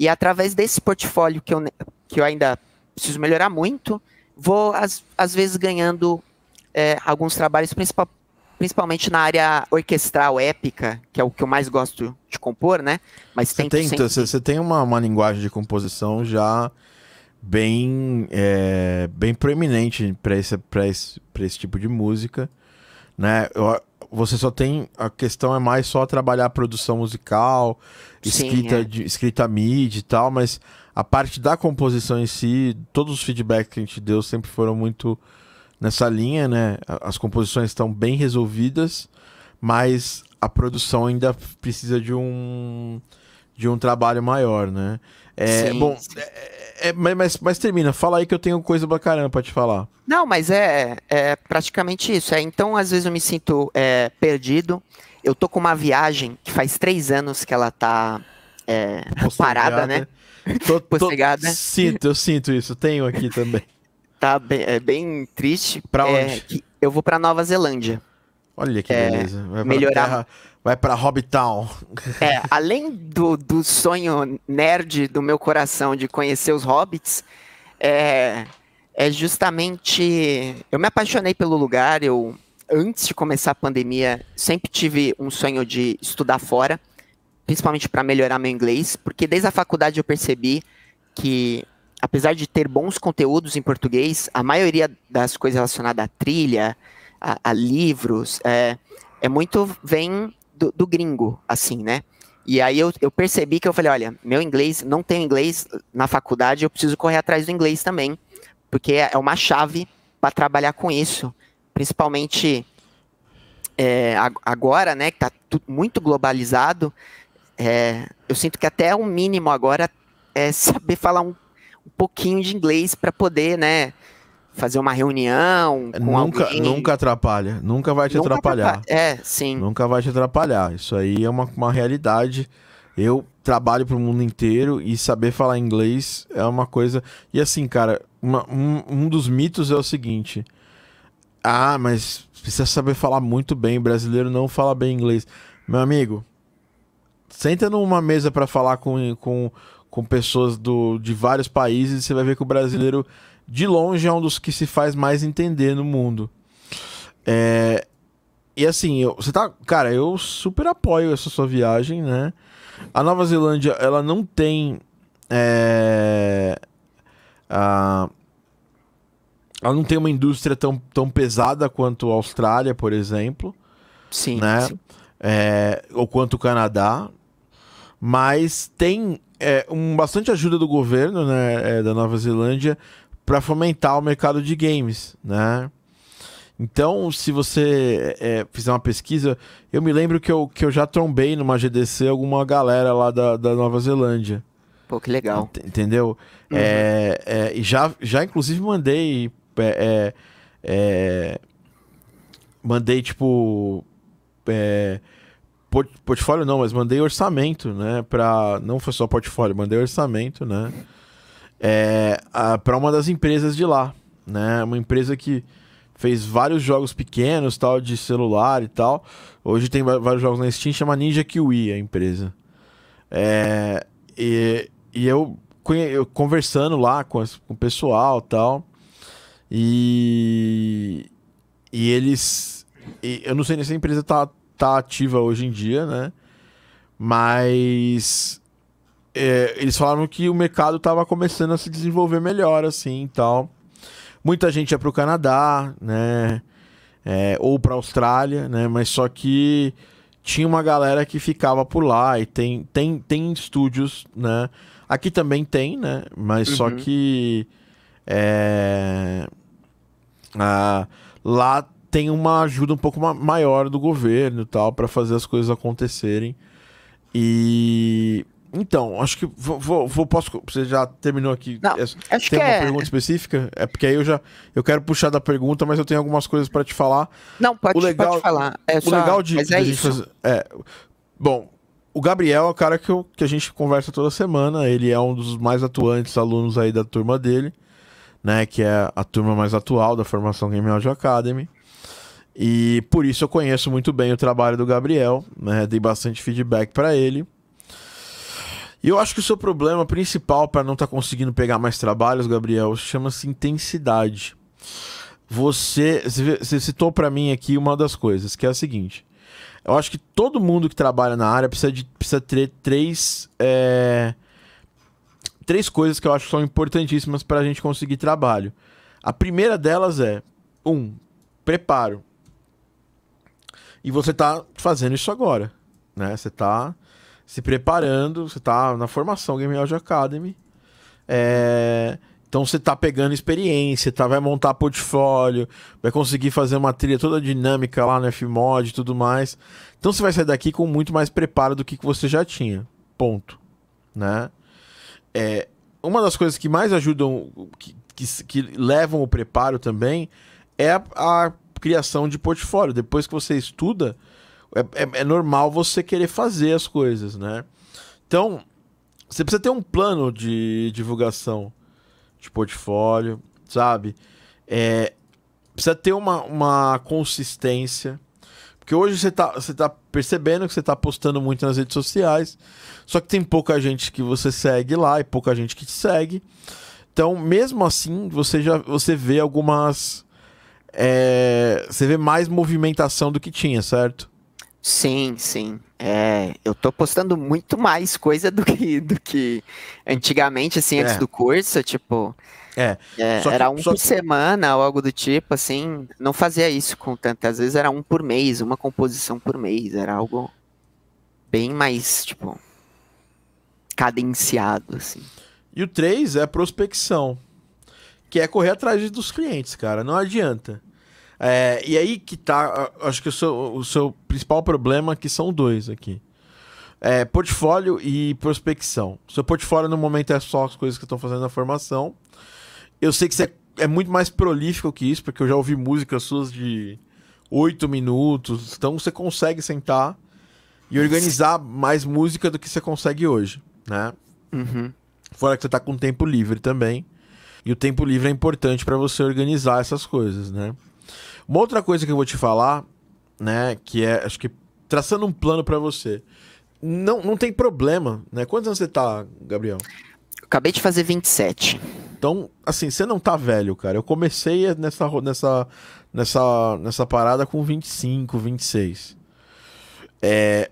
e através desse portfólio que eu, que eu ainda preciso melhorar muito, vou às, às vezes ganhando é, alguns trabalhos, principal, principalmente na área orquestral épica, que é o que eu mais gosto de compor, né? Mas Você tem, sempre- você, tem uma, uma linguagem de composição já bem, é, bem proeminente para esse, pra esse, pra esse tipo de música, né? Eu- você só tem a questão é mais só trabalhar a produção musical, Sim, escrita é. de escrita MIDI e tal, mas a parte da composição em si, todos os feedbacks que a gente deu sempre foram muito nessa linha, né? As composições estão bem resolvidas, mas a produção ainda precisa de um de um trabalho maior, né? É, Sim, bom, sim. é- é- mas, mas- mas termina, fala aí que eu tenho coisa pra caramba pra te falar. Não, mas é, é praticamente isso. É, então, às vezes eu me sinto é, perdido. Eu tô com uma viagem que faz três anos que ela tá é, parada, né? Tô, tô-. Sinto, eu sinto isso, tenho aqui também. Tá bem, é bem triste. Pra É, onde? eu vou pra Nova Zelândia. Olha que É, beleza. Vai pra melhorar- terra- vai pra Hobbitown. É, além do, do sonho nerd do meu coração de conhecer os hobbits, é, é justamente. Eu me apaixonei pelo lugar. Eu, antes de começar a pandemia, sempre tive um sonho de estudar fora, principalmente para melhorar meu inglês, porque desde a faculdade eu percebi que, apesar de ter bons conteúdos em português, a maioria das coisas relacionadas à trilha, a, a livros, é, é muito vem do, do gringo, assim, né? E aí eu, eu percebi que eu falei, olha, meu inglês, não tenho inglês na faculdade, eu preciso correr atrás do inglês também, porque é uma chave para trabalhar com isso, principalmente é, ag- agora, né, que tá muito globalizado, é, eu sinto que até o mínimo agora é saber falar um, um pouquinho de inglês para poder, né, fazer uma reunião com Nunca, alguém. nunca atrapalha. Nunca vai te Nunca atrapalhar. atrapa- É, sim. Nunca vai te atrapalhar. Isso aí é uma, uma realidade. Eu trabalho pro mundo inteiro e saber falar inglês é uma coisa. E assim, cara, uma- um, um dos mitos é o seguinte: Ah, mas precisa saber falar muito bem. Brasileiro não fala bem inglês. Meu amigo, senta numa mesa para falar com, com, com pessoas do, de vários países você vai ver que o brasileiro, de longe, é um dos que se faz mais entender no mundo. É, e assim, eu, você tá. Cara, eu super apoio essa sua viagem, né? A Nova Zelândia, ela não tem. É, a, ela não tem uma indústria tão, tão pesada quanto a Austrália, por exemplo. Sim. Né? sim. É, ou quanto o Canadá. Mas tem é, um, bastante ajuda do governo né, é, da Nova Zelândia para fomentar o mercado de games, né? Então, se você é, fizer uma pesquisa, eu me lembro que eu, que eu já trombei numa GDC alguma galera lá da, da Nova Zelândia. Pô, que legal. Ent- Entendeu? Uhum. É, é, e já, já, inclusive, mandei. é, é, é, mandei, tipo. Port- portfólio não, mas mandei orçamento, né? Pra, não foi só portfólio, mandei orçamento, né? É, para uma das empresas de lá, né? Uma empresa que fez vários jogos pequenos, tal, de celular e tal. Hoje tem vários jogos na Steam, chama Ninja Kiwi a empresa. É, e, e eu, eu conversando lá com, as- com o pessoal tal. E, e eles. e eu não sei nem se a empresa tá, tá ativa hoje em dia, né? Mas. é, eles falaram que o mercado tava começando a se desenvolver melhor, assim e tal. Muita gente ia pro Canadá, né? É, ou pra Austrália, né? Mas só que tinha uma galera que ficava por lá e tem, tem, tem estúdios, né? Aqui também tem, né? Mas só Uhum. que é, ah, lá tem uma ajuda um pouco ma- maior do governo tal para fazer as coisas acontecerem. E então, acho que vou, vou, vou- posso você já terminou aqui? Não, É- Acho tem que uma é. pergunta específica? É porque aí eu já eu quero puxar da pergunta, mas eu tenho algumas coisas para te falar. Não, pode, o legal- pode falar. É O só- legal de, Mas é a gente isso. fazer. É, bom, o Gabriel é o cara que, eu- que a gente conversa toda semana. Ele é um dos mais atuantes alunos aí da turma dele, né? Que é a turma mais atual da formação Game Audio Academy. E por isso eu conheço muito bem o trabalho do Gabriel, né? Dei bastante feedback para ele. E eu acho que o seu problema principal para não estar conseguindo pegar mais trabalhos, Gabriel, chama-se intensidade. Você, você citou para mim aqui uma das coisas, que é a seguinte. Eu acho que todo mundo que trabalha na área precisa, de, precisa ter três, é, três coisas que eu acho que são importantíssimas para a gente conseguir trabalho. A primeira delas é, um, preparo. E você tá fazendo isso agora, né? Você tá se preparando, você tá na formação Game Audio Academy. É, Então você tá pegando experiência, tá? Vai montar portfólio, vai conseguir fazer uma trilha toda dinâmica lá no Fmod e tudo mais. Então você vai sair daqui com muito mais preparo do que que você já tinha. Ponto. Né? É, uma das coisas que mais ajudam, que, que, que levam o preparo também, é a, a criação de portfólio. Depois que você estuda, é, é- é normal você querer fazer as coisas, né? Então, você precisa ter um plano de divulgação de portfólio, sabe? É, precisa ter uma, uma consistência. Porque hoje você tá, você tá percebendo que você tá postando muito nas redes sociais, só que tem pouca gente que você segue lá e pouca gente que te segue. Então, mesmo assim, você já você vê algumas. É, você vê mais movimentação do que tinha, certo? Sim, sim. É, eu tô postando muito mais coisa do que, do que antigamente, assim, antes É. do curso, tipo, É. é, Só que- era um por que- semana ou algo do tipo, assim, não fazia isso com tanto, às vezes era um por mês, uma composição por mês, era algo bem mais, tipo, cadenciado, assim. E o 3 é prospecção, que é correr atrás dos clientes, cara. Não adianta. É, e aí que tá, acho que o seu, o seu principal problema, que são dois aqui. É, portfólio e prospecção. Seu portfólio no momento é só as coisas que estão fazendo na formação. Eu sei que você é muito mais prolífico que isso, porque eu já ouvi músicas suas de oito minutos. Então você consegue sentar e organizar mais música do que você consegue hoje, né? Uhum. Fora que você tá com tempo livre também. E o tempo livre é importante para você organizar essas coisas, né? Uma outra coisa que eu vou te falar, né, que é, acho que traçando um plano para você. Não, não tem problema, né? Quantos anos você tá, Gabriel? Acabei de fazer 27. Então, assim, você não tá velho, cara. Eu comecei nessa, nessa, nessa, nessa parada com 25, 26. É,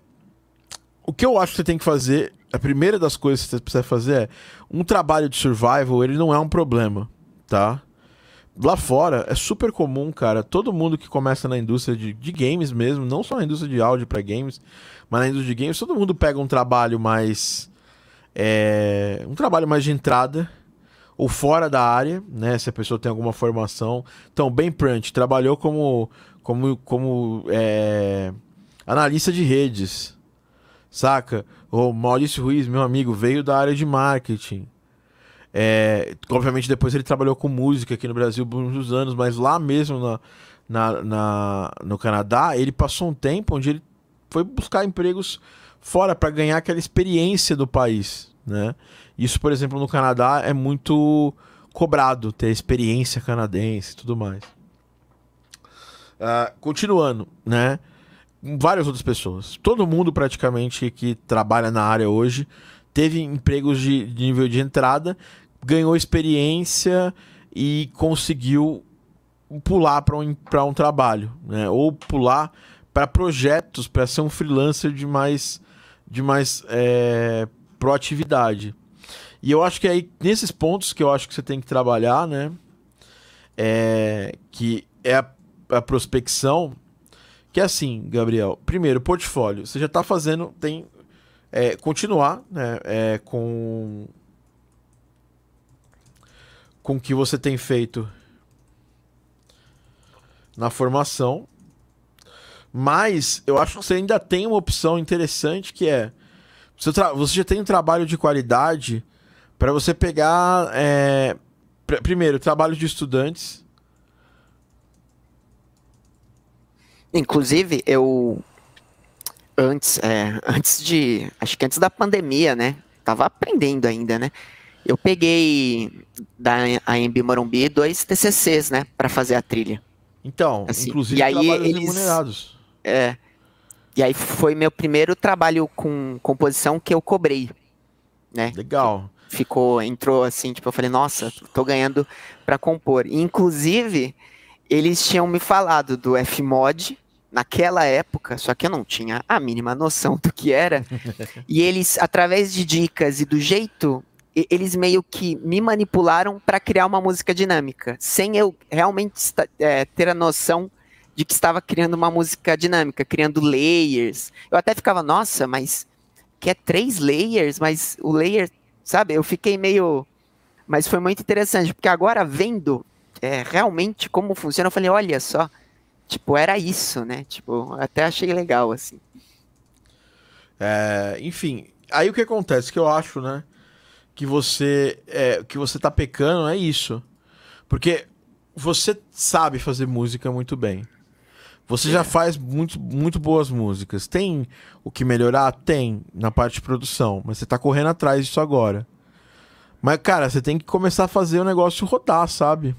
o que eu acho que você tem que fazer, a primeira das coisas que você precisa fazer é um trabalho de survival, ele não é um problema, tá? Lá fora é super comum, cara. Todo mundo que começa na indústria de, de games mesmo, não só na indústria de áudio para games, mas na indústria de games, todo mundo pega um trabalho mais. É, um trabalho mais de entrada ou fora da área, né? Se a pessoa tem alguma formação. Então, Ben Prant trabalhou como, como, como é, analista de redes, saca? O Maurício Ruiz, meu amigo, veio da área de marketing. É, obviamente depois ele trabalhou com música aqui no Brasil por uns anos, mas lá mesmo na, na, na, no Canadá, ele passou um tempo onde ele foi buscar empregos fora para ganhar aquela experiência do país, né? Isso, por exemplo, no Canadá é muito cobrado ter experiência canadense e tudo mais. Uh, continuando, né? Várias outras pessoas. Todo mundo praticamente que trabalha na área hoje teve empregos de, nível de entrada, ganhou experiência e conseguiu pular para um, um trabalho, né? Ou pular para projetos, para ser um freelancer de mais, de mais é, proatividade. E eu acho que aí, nesses pontos que eu acho que você tem que trabalhar, né? É, que é a, a prospecção, que é assim, Gabriel. Primeiro, portfólio. Você já está fazendo, tem é, continuar né, é, com com o que você tem feito na formação. Mas eu acho que você ainda tem uma opção interessante que é você, já tem um trabalho de qualidade para você pegar é, pr primeiro trabalho de estudantes. Inclusive eu antes, é, antes de. Acho que antes da pandemia, né? Tava aprendendo ainda, né? Eu peguei da AMB Morumbi dois TCCs, né? para fazer a trilha. Então, assim, inclusive e aí eles, remunerados. É. E aí foi meu primeiro trabalho com composição que eu cobrei, né? Legal. Ficou, entrou assim, tipo, eu falei, nossa, tô ganhando para compor. inclusive, eles tinham me falado do Fmod, naquela época, só que eu não tinha a mínima noção do que era. e eles, através de dicas e do jeito, eles meio que me manipularam para criar uma música dinâmica, sem eu realmente é, ter a noção de que estava criando uma música dinâmica, criando layers. Eu até ficava, nossa, mas que é três layers, mas o layer, sabe? Eu fiquei meio. Mas foi muito interessante, porque agora vendo é, realmente como funciona, eu falei, olha só, tipo, era isso, né? Tipo, até achei legal, assim. É, enfim, aí o que acontece, que eu acho, né? Que você, é, que você tá pecando é isso. Porque você sabe fazer música muito bem. Você é. já faz muito, muito boas músicas. Tem o que melhorar? Tem, na parte de produção. Mas você tá correndo atrás disso agora. Mas, cara, você tem que começar a fazer o negócio rodar, sabe?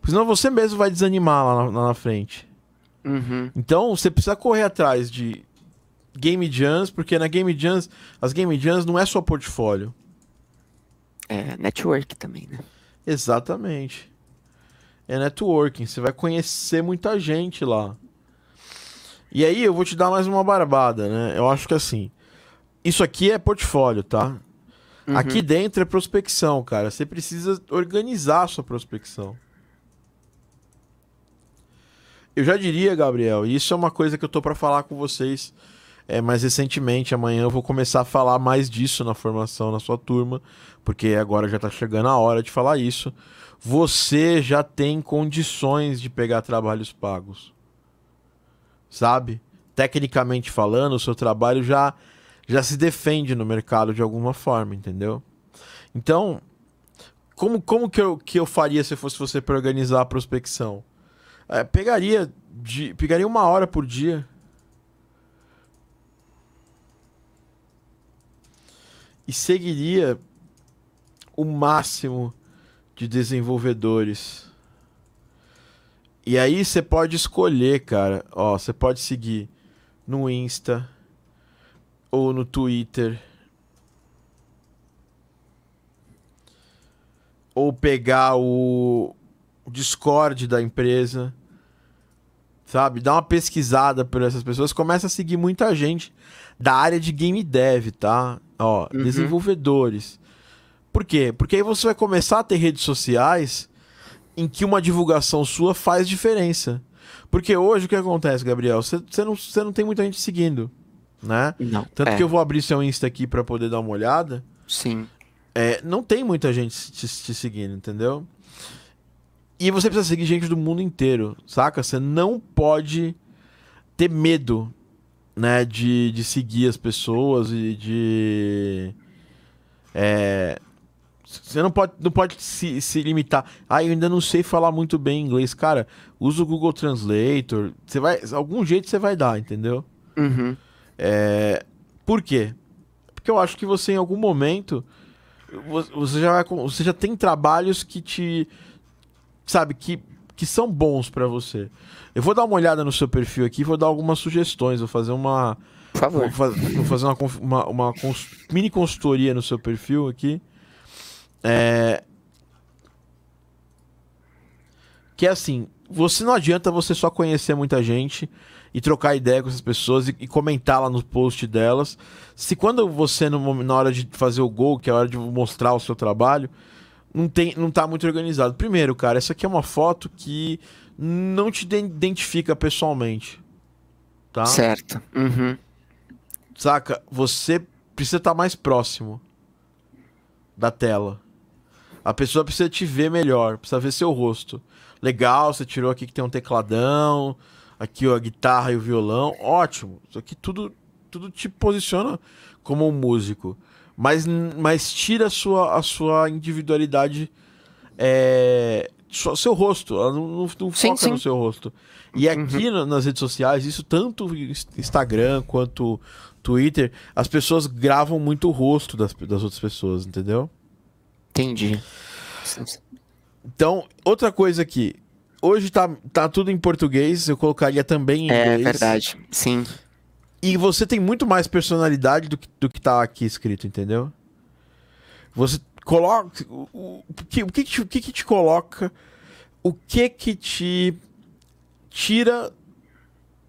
Porque senão você mesmo vai desanimar lá na, lá na frente. Uhum. Então você precisa correr atrás de Game Jams, porque na Game Jams, as Game Jams não é só portfólio. É network também, né? Exatamente. É networking, você vai conhecer muita gente lá. E aí eu vou te dar mais uma barbada, né? Eu acho que assim, isso aqui é portfólio, tá? Uhum. Aqui dentro é prospecção, cara. Você precisa organizar a sua prospecção. Eu já diria, Gabriel, e isso é uma coisa que eu tô para falar com vocês é, mais recentemente. Amanhã eu vou começar a falar mais disso na formação, na sua turma, porque agora já tá chegando a hora de falar isso. Você já tem condições de pegar trabalhos pagos. Sabe? Tecnicamente falando, o seu trabalho já, já se defende no mercado de alguma forma, entendeu? Então, como, como que, eu, que eu faria se fosse você para organizar a prospecção? É, pegaria, de, pegaria uma hora por dia. E seguiria o máximo de desenvolvedores. E aí você pode escolher, cara. Ó, você pode seguir no Insta ou no Twitter. Ou pegar o Discord da empresa. Sabe? Dá uma pesquisada por essas pessoas. Começa a seguir muita gente da área de game dev, tá? Ó, uhum. desenvolvedores. Por quê? Porque aí você vai começar a ter redes sociais em que uma divulgação sua faz diferença. Porque hoje o que acontece, Gabriel? Você não, não tem muita gente seguindo, né? Não. Tanto é. que eu vou abrir seu Insta aqui para poder dar uma olhada. Sim. É, não tem muita gente te, te, seguindo, entendeu? E você precisa seguir gente do mundo inteiro, saca? Você não pode ter medo, né, de, de seguir as pessoas e de. É, você não pode, não pode se, se limitar. Ah, eu ainda não sei falar muito bem inglês. Cara, usa o Google Translator. Você vai, algum jeito você vai dar, entendeu? Uhum. É, por quê? Porque eu acho que você, em algum momento, você já, você já tem trabalhos que te. Sabe, que, que são bons para você. Eu vou dar uma olhada no seu perfil aqui, vou dar algumas sugestões. Vou fazer uma. Por favor. Vou, fazer uma, uma, uma cons, mini consultoria no seu perfil aqui. É... Que é assim, você não adianta você só conhecer muita gente e trocar ideia com essas pessoas e, e comentar lá no post delas. Se quando você, no, na hora de fazer o gol, que é a hora de mostrar o seu trabalho, não, tem, não tá muito organizado. Primeiro, cara, essa aqui é uma foto que não te identifica pessoalmente. Tá? Certo. Uhum. Saca? Você precisa estar tá mais próximo da tela. A pessoa precisa te ver melhor, precisa ver seu rosto. Legal, você tirou aqui que tem um tecladão, aqui ó, a guitarra e o violão, ótimo. Isso aqui tudo, tudo te posiciona como um músico. Mas, mas tira a sua, a sua individualidade, é, seu rosto, ela não, não, não sim, foca sim. no seu rosto. E uhum. aqui uhum. nas redes sociais, isso tanto Instagram quanto Twitter, as pessoas gravam muito o rosto das, das outras pessoas, entendeu? Entendi. Então, outra coisa aqui. Hoje tá, tá tudo em português, eu colocaria também em é, inglês. É verdade, sim. E você tem muito mais personalidade do que, do que tá aqui escrito, entendeu? Você coloca. O, que, o, que, te, o que, que te coloca? O que que te tira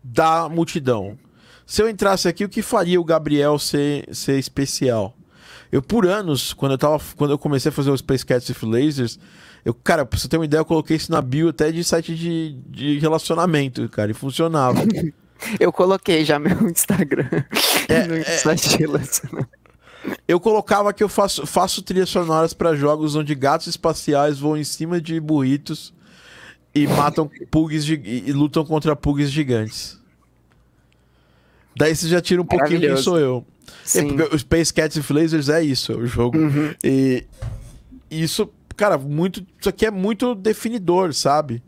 da multidão? Se eu entrasse aqui, o que faria o Gabriel ser, ser especial? Eu, por anos, quando eu, tava, quando eu comecei a fazer o Space Cats with Lasers, eu, cara, pra você ter uma ideia, eu coloquei isso na bio até de site de, de relacionamento, cara, e funcionava. eu coloquei já meu Instagram é, no é. Eu colocava que eu faço, faço trilhas sonoras para jogos onde gatos espaciais voam em cima de burritos e matam pugs e, lutam contra pugs gigantes. Daí você já tira um pouquinho quem sou eu. É porque o Space Cats e Lasers é isso, é o jogo. Uhum. E isso, cara, muito. Isso aqui é muito definidor, sabe?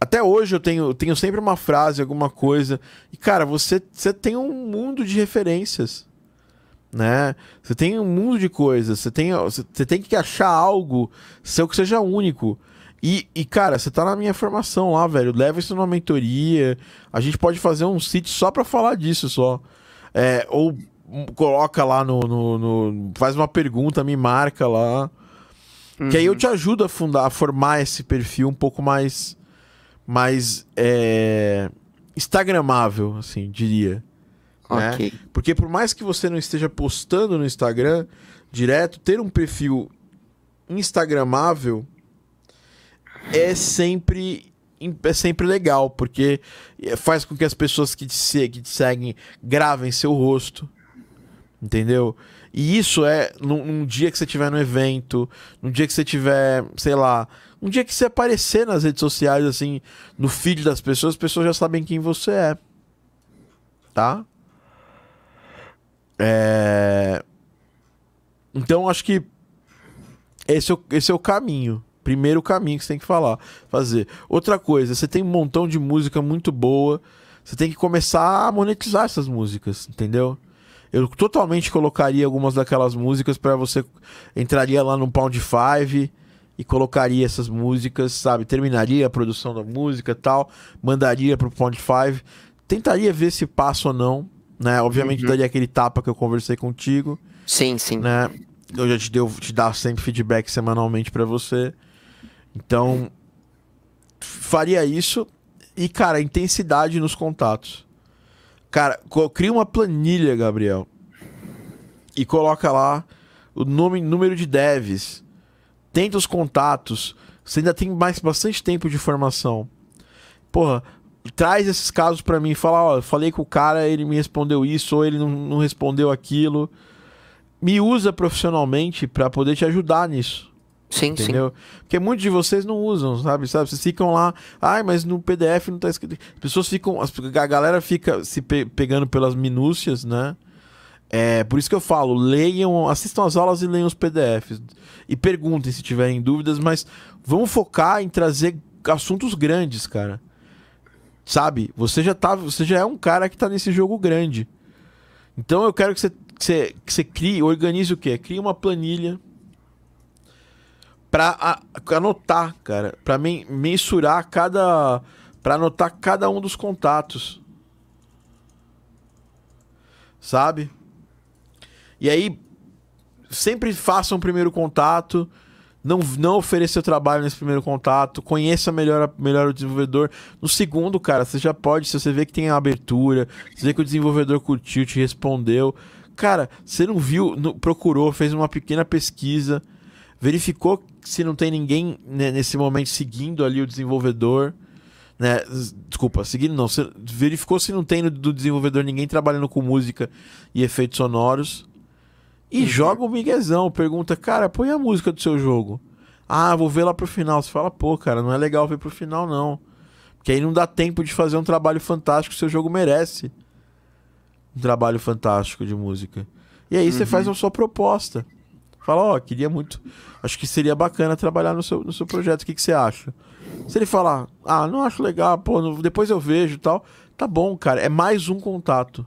Até hoje eu tenho, tenho sempre uma frase, alguma coisa. E, cara, você, você tem um mundo de referências. Né? Você tem um mundo de coisas. Você tem, você tem que achar algo seu que seja único. E, e, cara, você tá na minha formação lá, velho. Leva isso numa mentoria. A gente pode fazer um sítio só pra falar disso, só. É, ou coloca lá no, no, no, Faz uma pergunta, me marca lá. Uhum. Que aí eu uhum. te ajudo a fundar, a formar esse perfil um pouco mais. Mais. É, Instagramável, assim, diria. Né? Porque por mais que você não esteja postando no Instagram direto, ter um perfil Instagramável é sempre é sempre legal, porque faz com que as pessoas que te, que te seguem gravem seu rosto, entendeu? E isso é num, num, dia que você tiver no evento, num dia que você tiver, sei lá, um dia que você aparecer nas redes sociais, assim, no feed das pessoas, as pessoas já sabem quem você é. Tá? É... Então, acho que esse é o, esse é o caminho. Primeiro caminho que você tem que falar, fazer. Outra coisa, você tem um montão de música muito boa. Você tem que começar a monetizar essas músicas, entendeu? Eu totalmente colocaria algumas daquelas músicas para você entraria lá no Pound 5 e colocaria essas músicas, sabe? Terminaria a produção da música tal, mandaria pro Point 5, tentaria ver se passa ou não, né? Obviamente uhum. daria aquele tapa que eu conversei contigo. Sim, sim. Né? Eu já te deu te dar sempre feedback semanalmente para você. Então faria isso e cara, intensidade nos contatos. Cara, cria uma planilha, Gabriel. E coloca lá o nome, número de devs tenta os contatos. Você ainda tem mais bastante tempo de formação. Porra, traz esses casos para mim. Fala, ó, falei com o cara, ele me respondeu isso, ou ele não, não respondeu aquilo. Me usa profissionalmente para poder te ajudar nisso. Sim, entendeu? sim. Porque muitos de vocês não usam, sabe? sabe? Vocês ficam lá, ai, mas no PDF não tá escrito. As pessoas ficam, a galera fica se pe pegando pelas minúcias, né? É, por isso que eu falo, leiam, assistam as aulas e leiam os PDFs. E perguntem se tiverem dúvidas, mas vamos focar em trazer assuntos grandes, cara. Sabe? Você já tá, você já é um cara que tá nesse jogo grande. Então eu quero que você, que você, que você crie, organize o quê? Crie uma planilha para anotar, cara, para mensurar cada para anotar cada um dos contatos. Sabe? E aí, sempre faça um primeiro contato. Não, não ofereça trabalho nesse primeiro contato. Conheça melhor, melhor o desenvolvedor. No segundo, cara, você já pode, se você vê que tem abertura, se vê que o desenvolvedor curtiu, te respondeu. Cara, você não viu, não, procurou, fez uma pequena pesquisa, verificou se não tem ninguém né, nesse momento seguindo ali o desenvolvedor. Né? Desculpa, seguindo não. Você verificou se não tem do desenvolvedor ninguém trabalhando com música e efeitos sonoros. E uhum. joga o miguezão, pergunta, cara, põe a música do seu jogo. Ah, vou ver lá pro final. Você fala, pô, cara, não é legal ver pro final, não. Porque aí não dá tempo de fazer um trabalho fantástico seu jogo merece. Um trabalho fantástico de música. E aí uhum. você faz a sua proposta. Fala, ó, oh, queria muito. Acho que seria bacana trabalhar no seu, no seu projeto. O que, que você acha? Se ele falar, ah, não acho legal, pô, depois eu vejo e tal. Tá bom, cara. É mais um contato.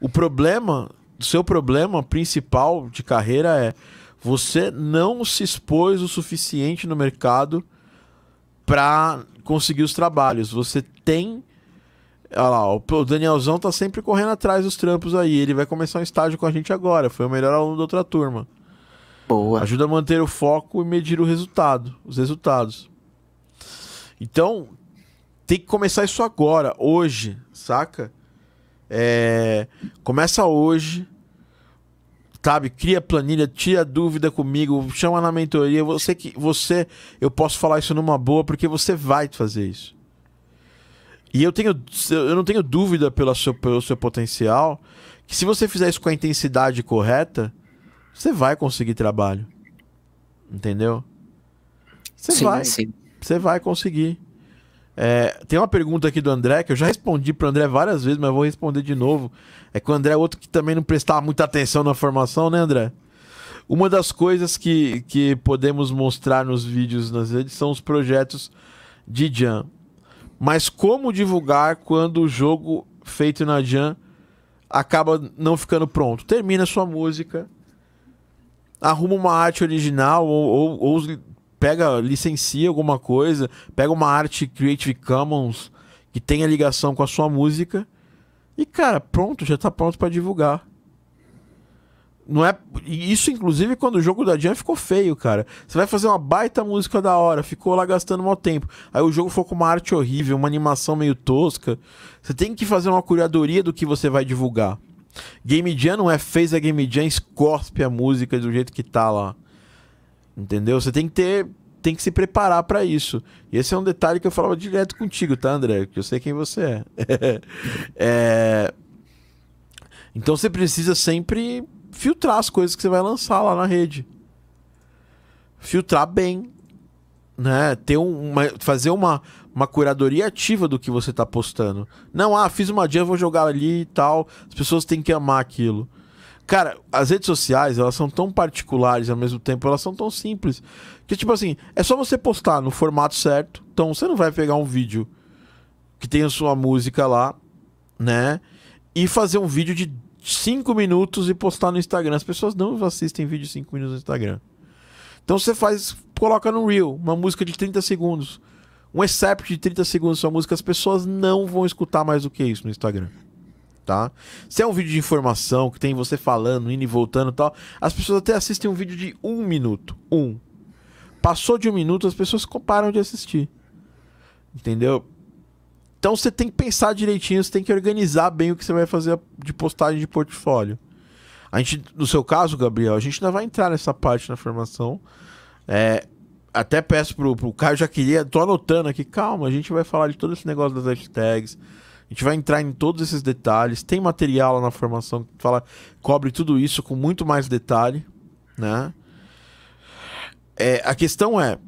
O problema o seu problema principal de carreira é você não se expôs o suficiente no mercado para conseguir os trabalhos. Você tem. Olha lá, o Danielzão tá sempre correndo atrás dos trampos aí. Ele vai começar um estágio com a gente agora. Foi o melhor aluno da outra turma. Boa. Ajuda a manter o foco e medir o resultado, os resultados. Então, tem que começar isso agora, hoje, saca? É, começa hoje, sabe? Cria planilha, tira dúvida comigo, chama na mentoria. Você que você, eu posso falar isso numa boa porque você vai fazer isso. E eu tenho, eu não tenho dúvida pelo seu, pelo seu potencial que se você fizer isso com a intensidade correta, você vai conseguir trabalho. Entendeu? Você sim, vai. Sim. Você vai conseguir. É, tem uma pergunta aqui do André, que eu já respondi pro André várias vezes, mas vou responder de novo. É que o André é outro que também não prestava muita atenção na formação, né, André? Uma das coisas que, que podemos mostrar nos vídeos nas redes são os projetos de Jam. Mas como divulgar quando o jogo feito na Jam acaba não ficando pronto? Termina sua música, arruma uma arte original ou, ou, ou pega, licencia alguma coisa, pega uma arte Creative Commons que tenha ligação com a sua música e, cara, pronto, já tá pronto para divulgar. Não é. Isso, inclusive, quando o jogo da Jam ficou feio, cara. Você vai fazer uma baita música da hora, ficou lá gastando mal tempo. Aí o jogo ficou com uma arte horrível, uma animação meio tosca. Você tem que fazer uma curadoria do que você vai divulgar. Game Jam não é fez a Game Jam, escorpe a música do jeito que tá lá. Entendeu? Você tem que ter. Tem que se preparar para isso. E esse é um detalhe que eu falava direto contigo, tá, André? Que eu sei quem você é. é... Então você precisa sempre filtrar as coisas que você vai lançar lá na rede. Filtrar bem. Né? Ter uma, fazer uma, uma curadoria ativa do que você está postando. Não, ah, fiz uma dia, vou jogar ali e tal. As pessoas têm que amar aquilo. Cara, as redes sociais, elas são tão particulares ao mesmo tempo, elas são tão simples. Que, tipo assim, é só você postar no formato certo. Então, você não vai pegar um vídeo que tem a sua música lá, né? E fazer um vídeo de 5 minutos e postar no Instagram. As pessoas não assistem vídeo de 5 minutos no Instagram. Então você faz, coloca no Reel uma música de 30 segundos. Um excerpt de 30 segundos sua música, as pessoas não vão escutar mais do que isso no Instagram. Tá? Se é um vídeo de informação que tem você falando, indo e voltando e tal, as pessoas até assistem um vídeo de um minuto. Um. Passou de um minuto, as pessoas param de assistir. Entendeu? Então você tem que pensar direitinho, você tem que organizar bem o que você vai fazer de postagem de portfólio. A gente, no seu caso, Gabriel, a gente ainda vai entrar nessa parte na formação. É, até peço pro, pro Caio, já queria, tô anotando aqui, calma, a gente vai falar de todo esse negócio das hashtags. A gente vai entrar em todos esses detalhes. Tem material lá na formação que fala, cobre tudo isso com muito mais detalhe, né? É, a questão é,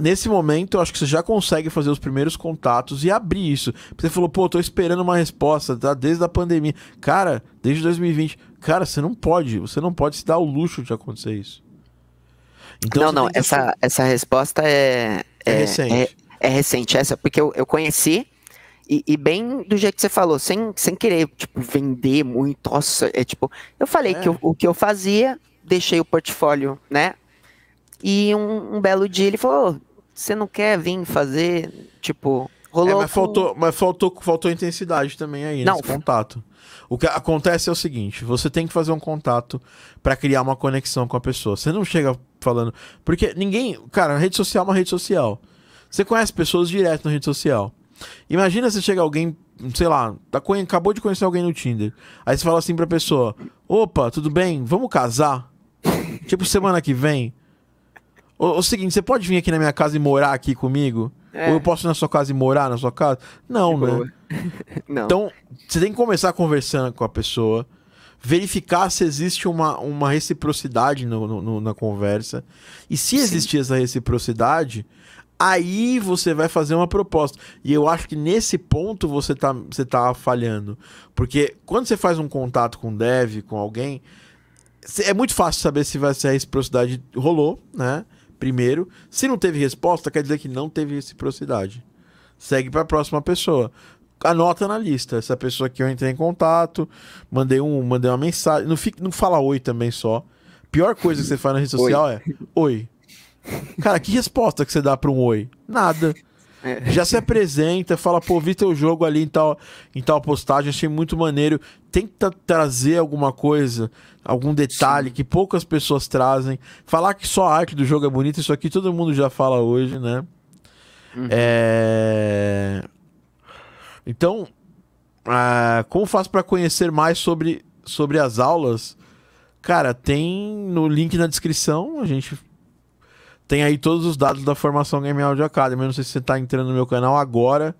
nesse momento, eu acho que você já consegue fazer os primeiros contatos e abrir isso. Você falou, pô, tô esperando uma resposta, tá? Desde a pandemia. Cara, desde 2020. Cara, você não pode, você não pode se dar o luxo de acontecer isso. Então, não, não, essa, essa resposta é, é, é recente. É, é, recente, essa, porque eu, eu conheci e, e, bem do jeito que você falou, sem, sem querer, tipo, vender muito, nossa, é tipo, eu falei é. que eu, o que eu fazia, deixei o portfólio, né? E um, um belo dia ele falou, você não quer vir fazer, tipo, rolou. É, mas, faltou, mas faltou, faltou intensidade também aí não, nesse contato. O que acontece é o seguinte: você tem que fazer um contato para criar uma conexão com a pessoa. Você não chega falando. Porque ninguém. Cara, a rede social é uma rede social. Você conhece pessoas direto na rede social. Imagina se chega alguém, sei lá, tá, acabou de conhecer alguém no Tinder. Aí você fala assim pra pessoa: opa, tudo bem? Vamos casar? tipo, semana que vem. O, o seguinte, você pode vir aqui na minha casa e morar aqui comigo? É. Ou eu posso ir na sua casa e morar na sua casa? Não, né? Não. Então, você tem que começar conversando com a pessoa, verificar se existe uma, uma reciprocidade no, no, na conversa. E se Sim. existir essa reciprocidade, aí você vai fazer uma proposta. E eu acho que nesse ponto você tá, você tá falhando. Porque quando você faz um contato com dev, com alguém, é muito fácil saber se, vai, se a reciprocidade rolou, né? primeiro. Se não teve resposta, quer dizer que não teve reciprocidade. Segue para a próxima pessoa. Anota na lista. Essa pessoa que eu entrei em contato, mandei um, mandei uma mensagem. Não, fica, não fala oi também só. Pior coisa que você faz na rede social oi. é oi. Cara, que resposta que você dá para um oi? Nada. É. Já se apresenta, fala, pô, vi teu jogo ali em tal, em tal postagem, achei muito maneiro. Tenta trazer alguma coisa, algum detalhe Sim. que poucas pessoas trazem. Falar que só a arte do jogo é bonita, isso aqui todo mundo já fala hoje, né? Uhum. É... Então, uh, como faço para conhecer mais sobre, sobre as aulas? Cara, tem no link na descrição, a gente tem aí todos os dados da formação Game Audio Academy. Eu não sei se você está entrando no meu canal agora,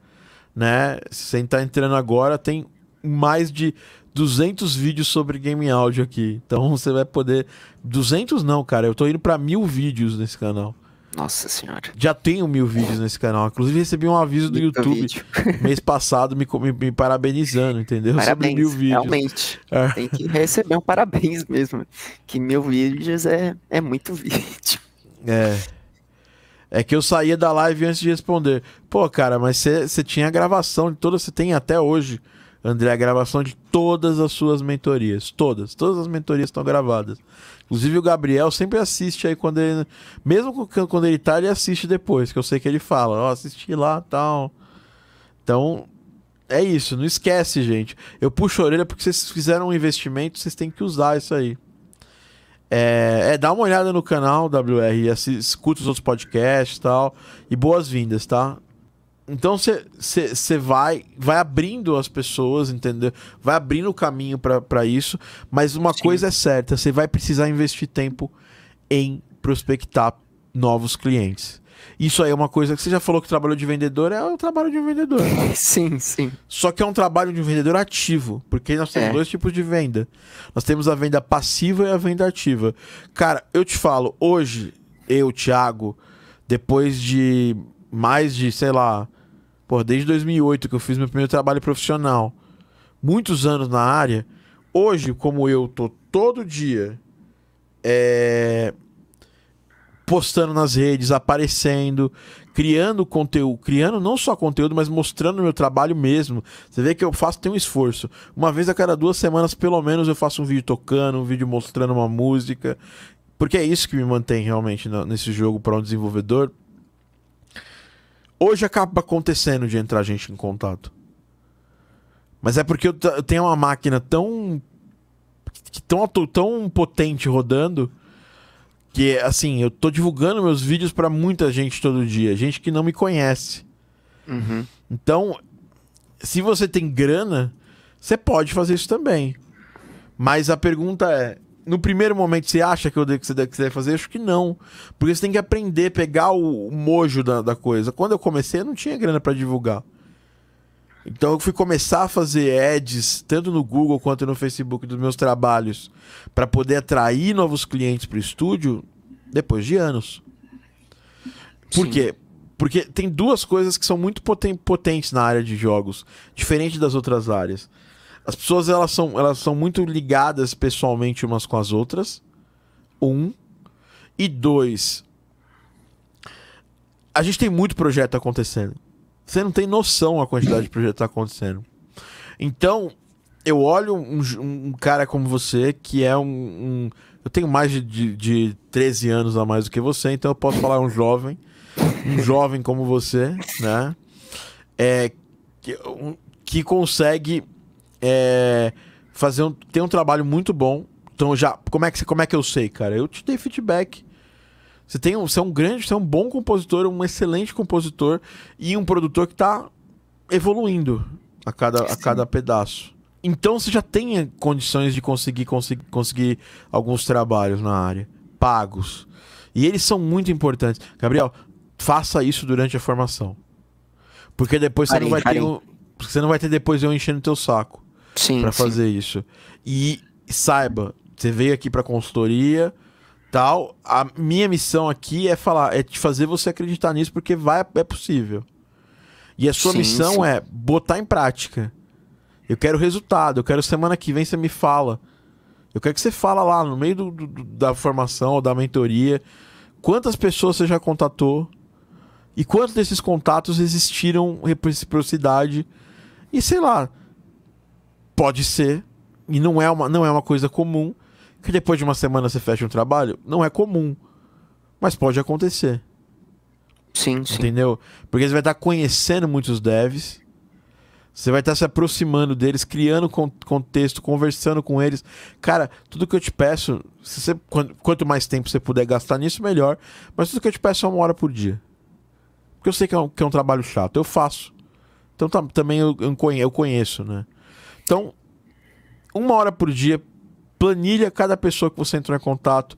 né? Se você está entrando agora, tem mais de 200 vídeos sobre Game Audio aqui. Então você vai poder. 200 não, cara. Eu tô indo para mil vídeos nesse canal. Nossa senhora. Já tenho mil vídeos nesse canal. Inclusive recebi um aviso do Muito YouTube mês passado me, me, me, parabenizando, entendeu? Parabéns, mil vídeos. Realmente. É. Tem que receber um parabéns mesmo. Que mil vídeos é, é muito vídeo. É. É que eu saía da live antes de responder. Pô, cara, mas você tinha a gravação de todas, você tem até hoje, André, a gravação de todas as suas mentorias. Todas. Todas as mentorias estão gravadas. Inclusive o Gabriel sempre assiste aí quando ele. Mesmo quando ele tá, ele assiste depois, que eu sei que ele fala, ó, oh, assisti lá tal. Então, é isso, não esquece, gente. Eu puxo a orelha porque vocês fizeram um investimento, vocês têm que usar isso aí. É, é, dá uma olhada no canal WR, escuta os outros podcasts e tal. E boas-vindas, tá? Então você vai vai abrindo as pessoas, entendeu? Vai abrindo o caminho para isso. Mas uma Sim. coisa é certa: você vai precisar investir tempo em prospectar novos clientes. Isso aí é uma coisa que você já falou que trabalhou de vendedor, é o trabalho de um vendedor. Sim, sim. Só que é um trabalho de um vendedor ativo, porque nós temos é. dois tipos de venda. Nós temos a venda passiva e a venda ativa. Cara, eu te falo, hoje, eu, Thiago, depois de mais de, sei lá, pô, desde 2008 que eu fiz meu primeiro trabalho profissional, muitos anos na área, hoje, como eu tô todo dia é, postando nas redes, aparecendo, criando conteúdo, criando não só conteúdo, mas mostrando meu trabalho mesmo. Você vê que eu faço, tem um esforço. Uma vez a cada duas semanas, pelo menos, eu faço um vídeo tocando, um vídeo mostrando uma música. Porque é isso que me mantém realmente nesse jogo para um desenvolvedor. Hoje acaba acontecendo de entrar gente em contato. Mas é porque eu, eu tenho uma máquina tão, tão tão potente rodando que assim, eu tô divulgando meus vídeos para muita gente todo dia, gente que não me conhece. Uhum. Então, se você tem grana, você pode fazer isso também. Mas a pergunta é: no primeiro momento você acha que, eu, que você deve fazer? Acho que não. Porque você tem que aprender, pegar o, o mojo da, da coisa. Quando eu comecei, eu não tinha grana para divulgar. Então eu fui começar a fazer ads, tanto no Google quanto no Facebook, dos meus trabalhos, para poder atrair novos clientes para o estúdio depois de anos. Por Sim. quê? Porque tem duas coisas que são muito potentes na área de jogos, diferente das outras áreas. As pessoas elas são, elas são muito ligadas pessoalmente umas com as outras. Um. E dois. A gente tem muito projeto acontecendo. Você não tem noção a quantidade de projeto que tá acontecendo. Então, eu olho um, um, cara como você, que é um. um eu tenho mais de, de, de 13 anos a mais do que você, então eu posso falar um jovem. Um jovem como você, né? É, que, um, que consegue é, fazer um, ter um trabalho muito bom. Então já. Como é, que, como é que eu sei, cara? Eu te dei feedback. Você tem um, você é um grande, você é um bom compositor, um excelente compositor e um produtor que está evoluindo a cada, a cada pedaço. Então você já tem condições de conseguir, conseguir, conseguir alguns trabalhos na área, pagos. E eles são muito importantes. Gabriel, faça isso durante a formação. Porque depois você não vai ter. Um, você não vai ter depois eu enchendo teu saco para fazer isso. E saiba, você veio aqui para consultoria, tal. A minha missão aqui é falar, é te fazer você acreditar nisso porque vai é possível. E a sua sim, missão sim. é botar em prática. Eu quero resultado, eu quero semana que vem você me fala. Eu quero que você fala lá no meio do, do, da formação ou da mentoria quantas pessoas você já contatou e quantos desses contatos existiram reciprocidade e sei lá, pode ser e não é uma, não é uma coisa comum que depois de uma semana você fecha um trabalho, não é comum. Mas pode acontecer. Sim, sim. Entendeu? Porque você vai estar conhecendo muitos devs. Você vai estar se aproximando deles, criando contexto, conversando com eles. Cara, tudo que eu te peço, você, quanto mais tempo você puder gastar nisso, melhor. Mas tudo que eu te peço é uma hora por dia. Porque eu sei que é um, que é um trabalho chato. Eu faço. Então tá, também eu, eu conheço, né? Então, uma hora por dia planilha cada pessoa que você entrou em contato.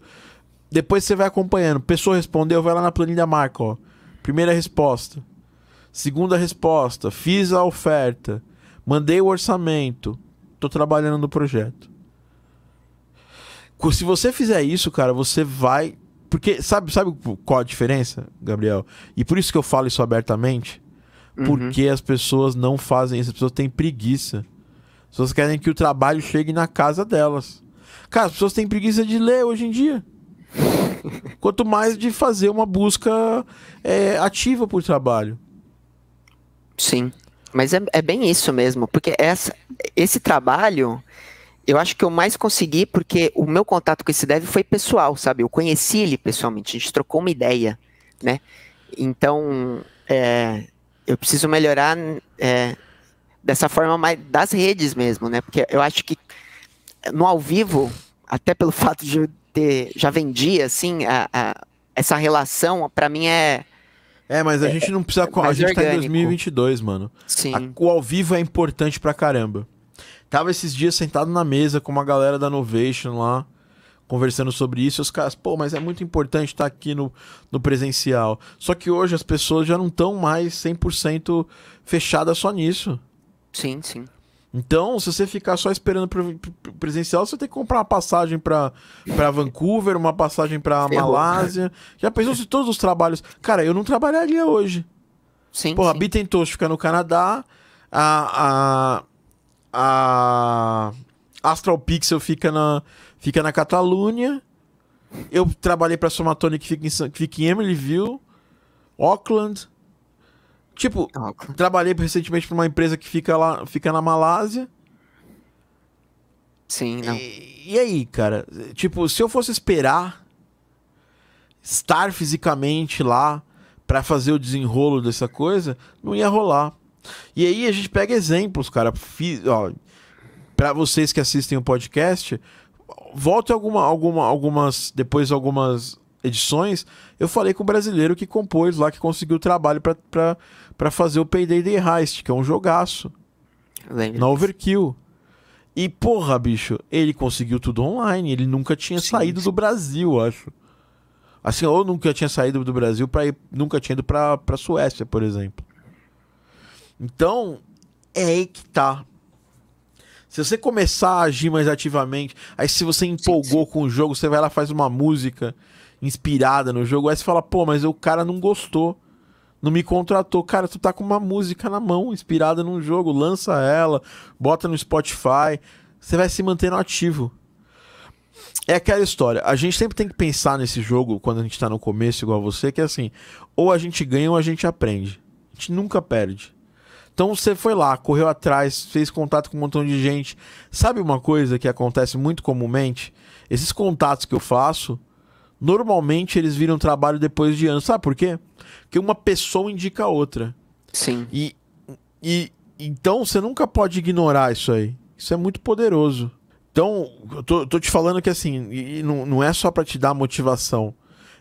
Depois você vai acompanhando. Pessoa respondeu, vai lá na planilha marca, ó. Primeira resposta. Segunda resposta, fiz a oferta. Mandei o orçamento. Tô trabalhando no projeto. Se você fizer isso, cara, você vai. Porque sabe, sabe qual a diferença, Gabriel? E por isso que eu falo isso abertamente. Uhum. Porque as pessoas não fazem isso, as pessoas têm preguiça. As pessoas querem que o trabalho chegue na casa delas. Cara, as pessoas têm preguiça de ler hoje em dia. Quanto mais de fazer uma busca é, ativa por trabalho. Sim. Mas é, é bem isso mesmo, porque essa, esse trabalho, eu acho que eu mais consegui porque o meu contato com esse dev foi pessoal, sabe? Eu conheci ele pessoalmente, a gente trocou uma ideia, né? Então, é, eu preciso melhorar é, dessa forma mais das redes mesmo, né? Porque eu acho que no ao vivo, até pelo fato de eu ter já vendi assim a, a essa relação para mim é é, mas a é, gente não precisa. É a gente orgânico. tá em 2022, mano. Sim. A, o ao vivo é importante pra caramba. Tava esses dias sentado na mesa com uma galera da Novation lá, conversando sobre isso. E os caras, pô, mas é muito importante estar tá aqui no, no presencial. Só que hoje as pessoas já não estão mais 100% fechadas só nisso. Sim, sim. Então, se você ficar só esperando presencial, você tem que comprar uma passagem para Vancouver, uma passagem para Malásia. Já pensou se todos os trabalhos. Cara, eu não trabalharia hoje. Sim. Porra, sim. a Bitentosh fica no Canadá, a, a, a Astral Pixel fica na, fica na Catalunha. Eu trabalhei para Somatone que fica em, que fica em Emeryville, Auckland. Tipo, trabalhei recentemente para uma empresa que fica lá, fica na Malásia. Sim, não. E, e, aí, cara? Tipo, se eu fosse esperar estar fisicamente lá para fazer o desenrolo dessa coisa, não ia rolar. E aí a gente pega exemplos, cara. Para vocês que assistem o podcast, volte alguma, alguma, algumas. Depois algumas edições, eu falei com o brasileiro que compôs lá, que conseguiu trabalho para fazer o Payday Day Heist, que é um jogaço. Lembra. Na Overkill. E, porra, bicho, ele conseguiu tudo online. Ele nunca tinha sim, saído sim. do Brasil, acho. Assim, ou nunca tinha saído do Brasil para ir, nunca tinha ido pra, pra Suécia, por exemplo. Então, é aí que tá. Se você começar a agir mais ativamente, aí se você empolgou sim, com o jogo, você vai lá faz uma música inspirada no jogo, aí você fala, pô, mas o cara não gostou não me contratou. Cara, tu tá com uma música na mão, inspirada num jogo, lança ela, bota no Spotify, você vai se mantendo ativo. É aquela história, a gente sempre tem que pensar nesse jogo quando a gente tá no começo, igual você, que é assim, ou a gente ganha ou a gente aprende. A gente nunca perde. Então você foi lá, correu atrás, fez contato com um montão de gente. Sabe uma coisa que acontece muito comumente? Esses contatos que eu faço, normalmente eles viram trabalho depois de anos. Sabe por quê? Porque uma pessoa indica a outra. Sim. E, e então você nunca pode ignorar isso aí. Isso é muito poderoso. Então, eu tô, tô te falando que assim, não, não é só para te dar motivação.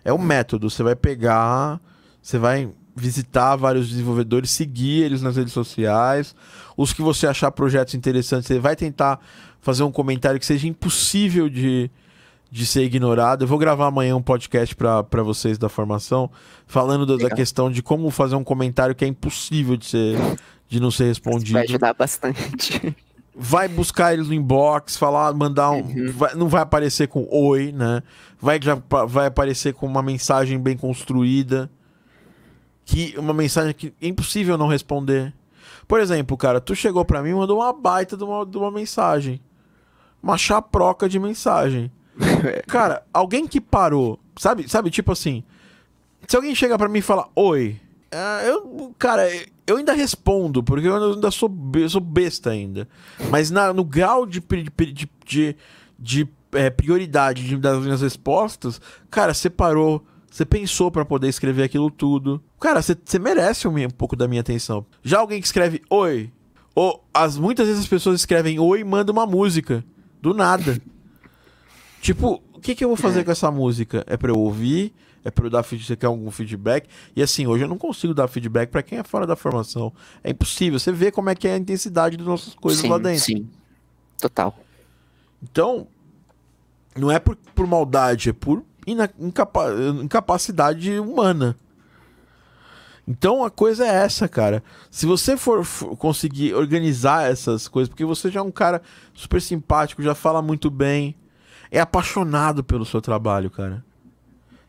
É o método. Você vai pegar, você vai visitar vários desenvolvedores, seguir eles nas redes sociais. Os que você achar projetos interessantes, você vai tentar fazer um comentário que seja impossível de, de ser ignorado. Eu vou gravar amanhã um podcast para vocês da formação, falando do, da questão de como fazer um comentário que é impossível de, ser, de não ser respondido. Vai ajudar bastante. Vai buscar eles no inbox, falar, mandar um. Uhum. Vai, não vai aparecer com oi, né? Vai, vai aparecer com uma mensagem bem construída. Que, uma mensagem que é impossível não responder. Por exemplo, cara, tu chegou para mim e mandou uma baita de uma, de uma mensagem. Uma chaproca de mensagem. Cara, alguém que parou, sabe, sabe, tipo assim, se alguém chega para mim e fala, oi, uh, eu, cara, eu ainda respondo, porque eu ainda sou, sou besta ainda. Mas na, no grau de, de, de, de é, prioridade das minhas respostas, cara, você parou, você pensou para poder escrever aquilo tudo. Cara, você, merece um, um, pouco da minha atenção. Já alguém que escreve oi, ou as, muitas vezes as pessoas escrevem oi e mandam uma música. Do nada. Tipo, o que, que eu vou fazer é. com essa música? É pra eu ouvir? É pra eu dar você quer algum feedback? E assim, hoje eu não consigo dar feedback para quem é fora da formação. É impossível. Você vê como é que é a intensidade das nossas coisas sim, lá dentro. Sim. Total. Então, não é por, por maldade, é por incapa incapacidade humana. Então a coisa é essa, cara. Se você for, for, conseguir organizar essas coisas, porque você já é um cara super simpático, já fala muito bem, é apaixonado pelo seu trabalho, cara.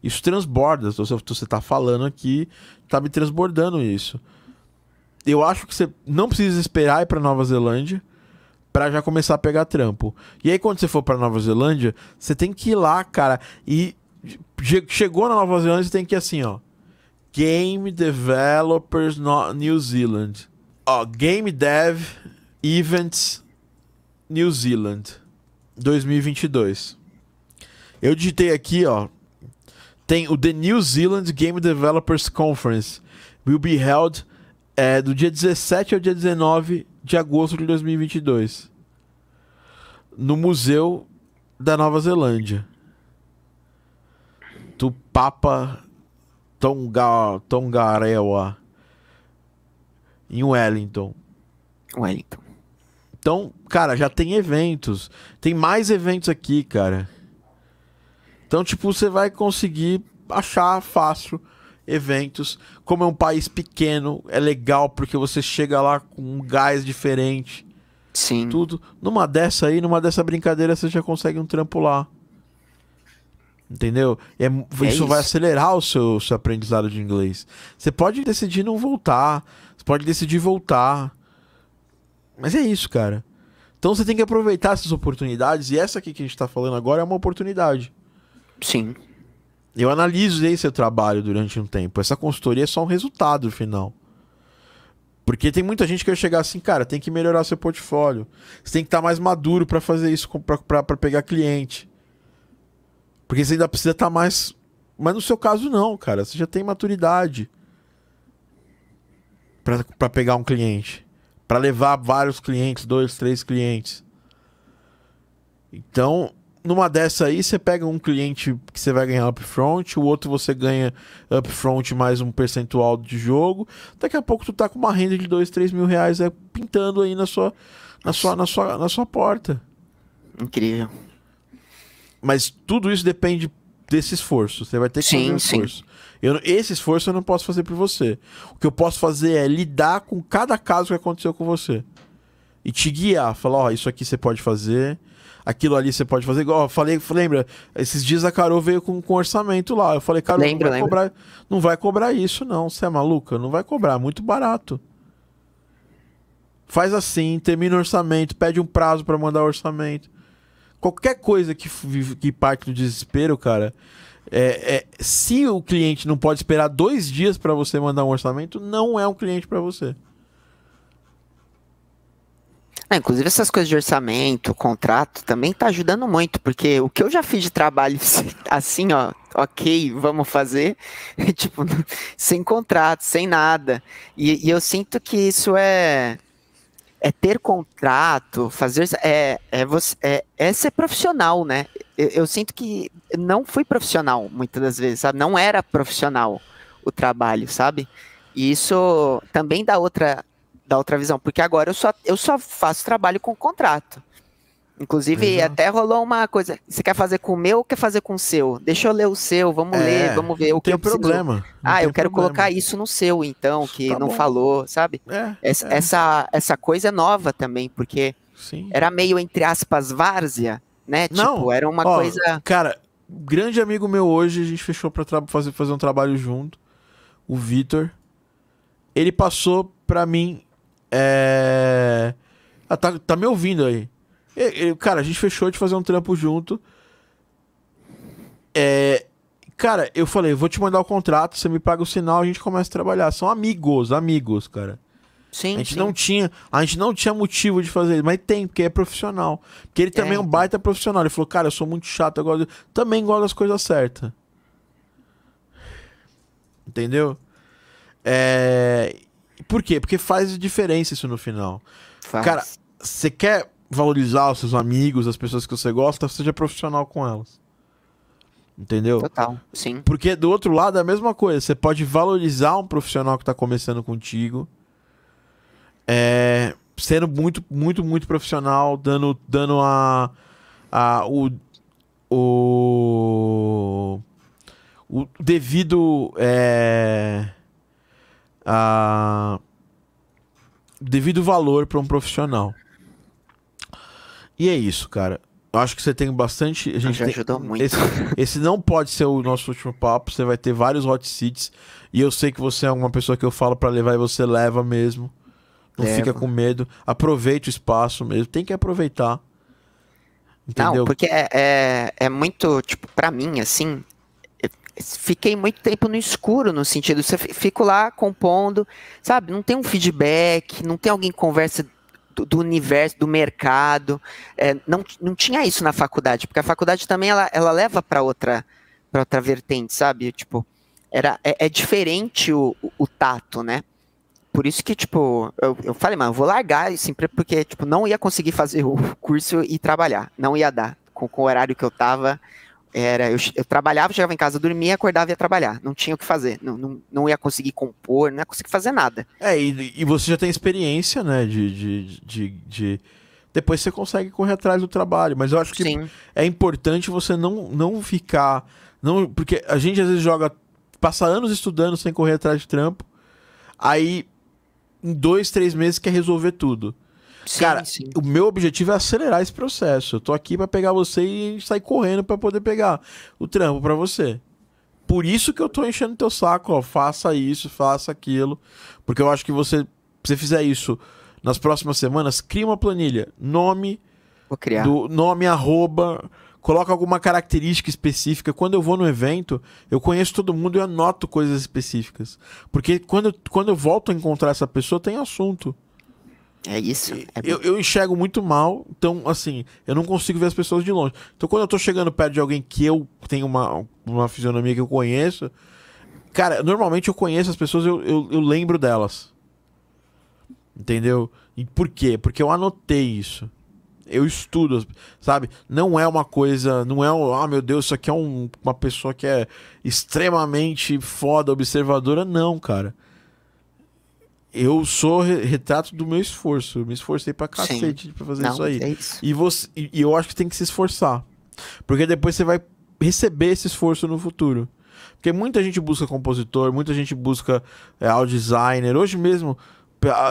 Isso transborda. Você, você tá falando aqui, tá me transbordando isso. Eu acho que você não precisa esperar ir pra Nova Zelândia para já começar a pegar trampo. E aí, quando você for para Nova Zelândia, você tem que ir lá, cara. E chegou na Nova Zelândia, você tem que ir assim, ó. Game Developers New Zealand. Ó, Game Dev Events New Zealand. 2022. Eu digitei aqui, ó. Tem o The New Zealand Game Developers Conference. Will be held é, do dia 17 ao dia 19 de agosto de 2022. No Museu da Nova Zelândia. Tupapa Tonga, Tongarewa. Em Wellington. Wellington. Então, cara, já tem eventos. Tem mais eventos aqui, cara. Então, tipo, você vai conseguir achar fácil eventos. Como é um país pequeno, é legal porque você chega lá com um gás diferente. Sim. Tudo. Numa dessa aí, numa dessa brincadeira, você já consegue um trampo lá. Entendeu? É, é isso, isso, vai acelerar o seu, seu aprendizado de inglês. Você pode decidir não voltar. Você pode decidir voltar. Mas é isso, cara. Então você tem que aproveitar essas oportunidades e essa aqui que a gente tá falando agora é uma oportunidade. Sim. Eu analisei seu trabalho durante um tempo. Essa consultoria é só um resultado final. Porque tem muita gente que vai chegar assim, cara, tem que melhorar seu portfólio. Você tem que estar tá mais maduro para fazer isso, para pegar cliente. Porque você ainda precisa estar tá mais Mas no seu caso, não, cara. Você já tem maturidade para pegar um cliente. Para levar vários clientes, dois, três clientes. Então, numa dessa aí, você pega um cliente que você vai ganhar upfront, o outro você ganha upfront mais um percentual de jogo. Daqui a pouco tu tá com uma renda de 2, 3 mil reais é, pintando aí na sua, na sua, na sua, na sua porta. Incrível. Mas tudo isso depende desse esforço. Você vai ter que sim, fazer um esforço. Eu, esse esforço eu não posso fazer por você. O que eu posso fazer é lidar com cada caso que aconteceu com você. E te guiar. Falar, ó, oh, isso aqui você pode fazer aquilo ali você pode fazer igual. Eu falei, lembra? Esses dias a Carol veio com, com orçamento lá. Eu falei, Carol, não, vai cobrar, não vai cobrar isso, não. Você é maluca? Não vai cobrar, muito barato. Faz assim, termina o orçamento, pede um prazo para mandar o orçamento. Qualquer coisa que, que parte do desespero, cara. É, é, se o cliente não pode esperar dois dias para você mandar um orçamento, não é um cliente para você. É, inclusive essas coisas de orçamento, contrato, também tá ajudando muito, porque o que eu já fiz de trabalho assim, ó, ok, vamos fazer, tipo, sem contrato, sem nada. E, e, eu sinto que isso é é ter contrato, fazer é, é, você, é, é ser profissional, né? Eu, eu sinto que não fui profissional muitas das vezes, sabe? Não era profissional o trabalho, sabe? E isso também dá outra da outra visão, porque agora eu só, eu só faço trabalho com contrato. Inclusive, Exato. até rolou uma coisa. Você quer fazer com o meu ou quer fazer com o seu? Deixa eu ler o seu, vamos é, ler, vamos ver o que tem eu problema. Ah, eu quero problema. colocar isso no seu, então, que tá não bom. falou, sabe? É, essa, é. essa, essa coisa é nova também, porque Sim. era meio, entre aspas, várzea, né? Não, tipo, era uma ó, coisa. Cara, grande amigo meu hoje, a gente fechou pra fazer, fazer um trabalho junto. O Vitor. Ele passou pra mim é. Ah, tá, tá me ouvindo aí. E, cara, a gente fechou de fazer um trampo junto. É. Cara, eu falei, vou te mandar o contrato, você me paga o sinal, a gente começa a trabalhar. São amigos, amigos, cara. Sim, a gente sim. não tinha, a gente não tinha motivo de fazer isso, mas tem, porque é profissional. Porque ele também é, é um baita profissional. Ele falou, cara, eu sou muito chato, eu gosto, também gosto das coisas certas. Entendeu? É... Por quê? Porque faz diferença isso no final. Faz. Cara, você quer valorizar os seus amigos, as pessoas que você gosta, seja profissional com elas. Entendeu? Total, sim. Porque do outro lado é a mesma coisa. Você pode valorizar um profissional que está começando contigo. É, sendo muito, muito, muito profissional, dando, dando a, a, o, o, o devido. É, a devido valor para um profissional. E é isso, cara. Eu acho que você tem bastante. A gente já tem, ajudou muito. Esse, esse, não pode ser o nosso último papo. Você vai ter vários hot seats. E eu sei que você é uma pessoa que eu falo para levar e você leva mesmo. Não Leva. fica com medo. Aproveite o espaço mesmo. Tem que aproveitar. Entendeu? Não, porque é, é, é muito, tipo, pra mim, assim, fiquei muito tempo no escuro, no sentido, você fico lá compondo, sabe? Não tem um feedback, não tem alguém que conversa do, do universo, do mercado. É, não, não tinha isso na faculdade, porque a faculdade também ela, ela leva para outra para outra vertente, sabe? Tipo, era, é, é diferente o, o, o, tato, né? Por isso que, tipo, eu, eu falei, mano, eu vou largar isso, porque, tipo, não ia conseguir fazer o curso e trabalhar. Não ia dar. Com, com o horário que eu tava, era eu, eu, trabalhava, chegava em casa, dormia, acordava e ia trabalhar. Não tinha o que fazer. Não, não, não ia conseguir compor, não ia conseguir fazer nada. É, e, e você já tem experiência, né? De, de, de, de, Depois você consegue correr atrás do trabalho. Mas eu acho que Sim. é importante você não, não ficar. Não, porque a gente às vezes joga. Passa anos estudando sem correr atrás de trampo. Aí, em dois, três meses, quer resolver tudo. Sim, Cara, sim. o meu objetivo é acelerar esse processo. Eu tô aqui para pegar você e sair correndo para poder pegar o trampo para você. Por isso que eu tô enchendo teu saco, ó, faça isso, faça aquilo, porque eu acho que você, se você fizer isso nas próximas semanas, cria uma planilha, nome, vou criar. do nome arroba, coloca alguma característica específica. Quando eu vou no evento, eu conheço todo mundo e anoto coisas específicas, porque quando, quando eu volto a encontrar essa pessoa tem assunto. É isso. É eu, eu enxergo muito mal, então, assim, eu não consigo ver as pessoas de longe. Então, quando eu tô chegando perto de alguém que eu tenho uma, uma fisionomia que eu conheço, cara, normalmente eu conheço as pessoas, eu, eu, eu lembro delas. Entendeu? E por quê? Porque eu anotei isso. Eu estudo, sabe? Não é uma coisa, não é um, ah, meu Deus, isso aqui é um, uma pessoa que é extremamente foda, observadora. Não, cara eu sou retrato do meu esforço. Eu me esforcei pra cacete Sim. pra fazer Não, isso aí. É isso. E, você, e, eu acho que tem que se esforçar. Porque depois você vai receber esse esforço no futuro. Porque muita gente busca compositor, muita gente busca é, audio designer. Hoje mesmo,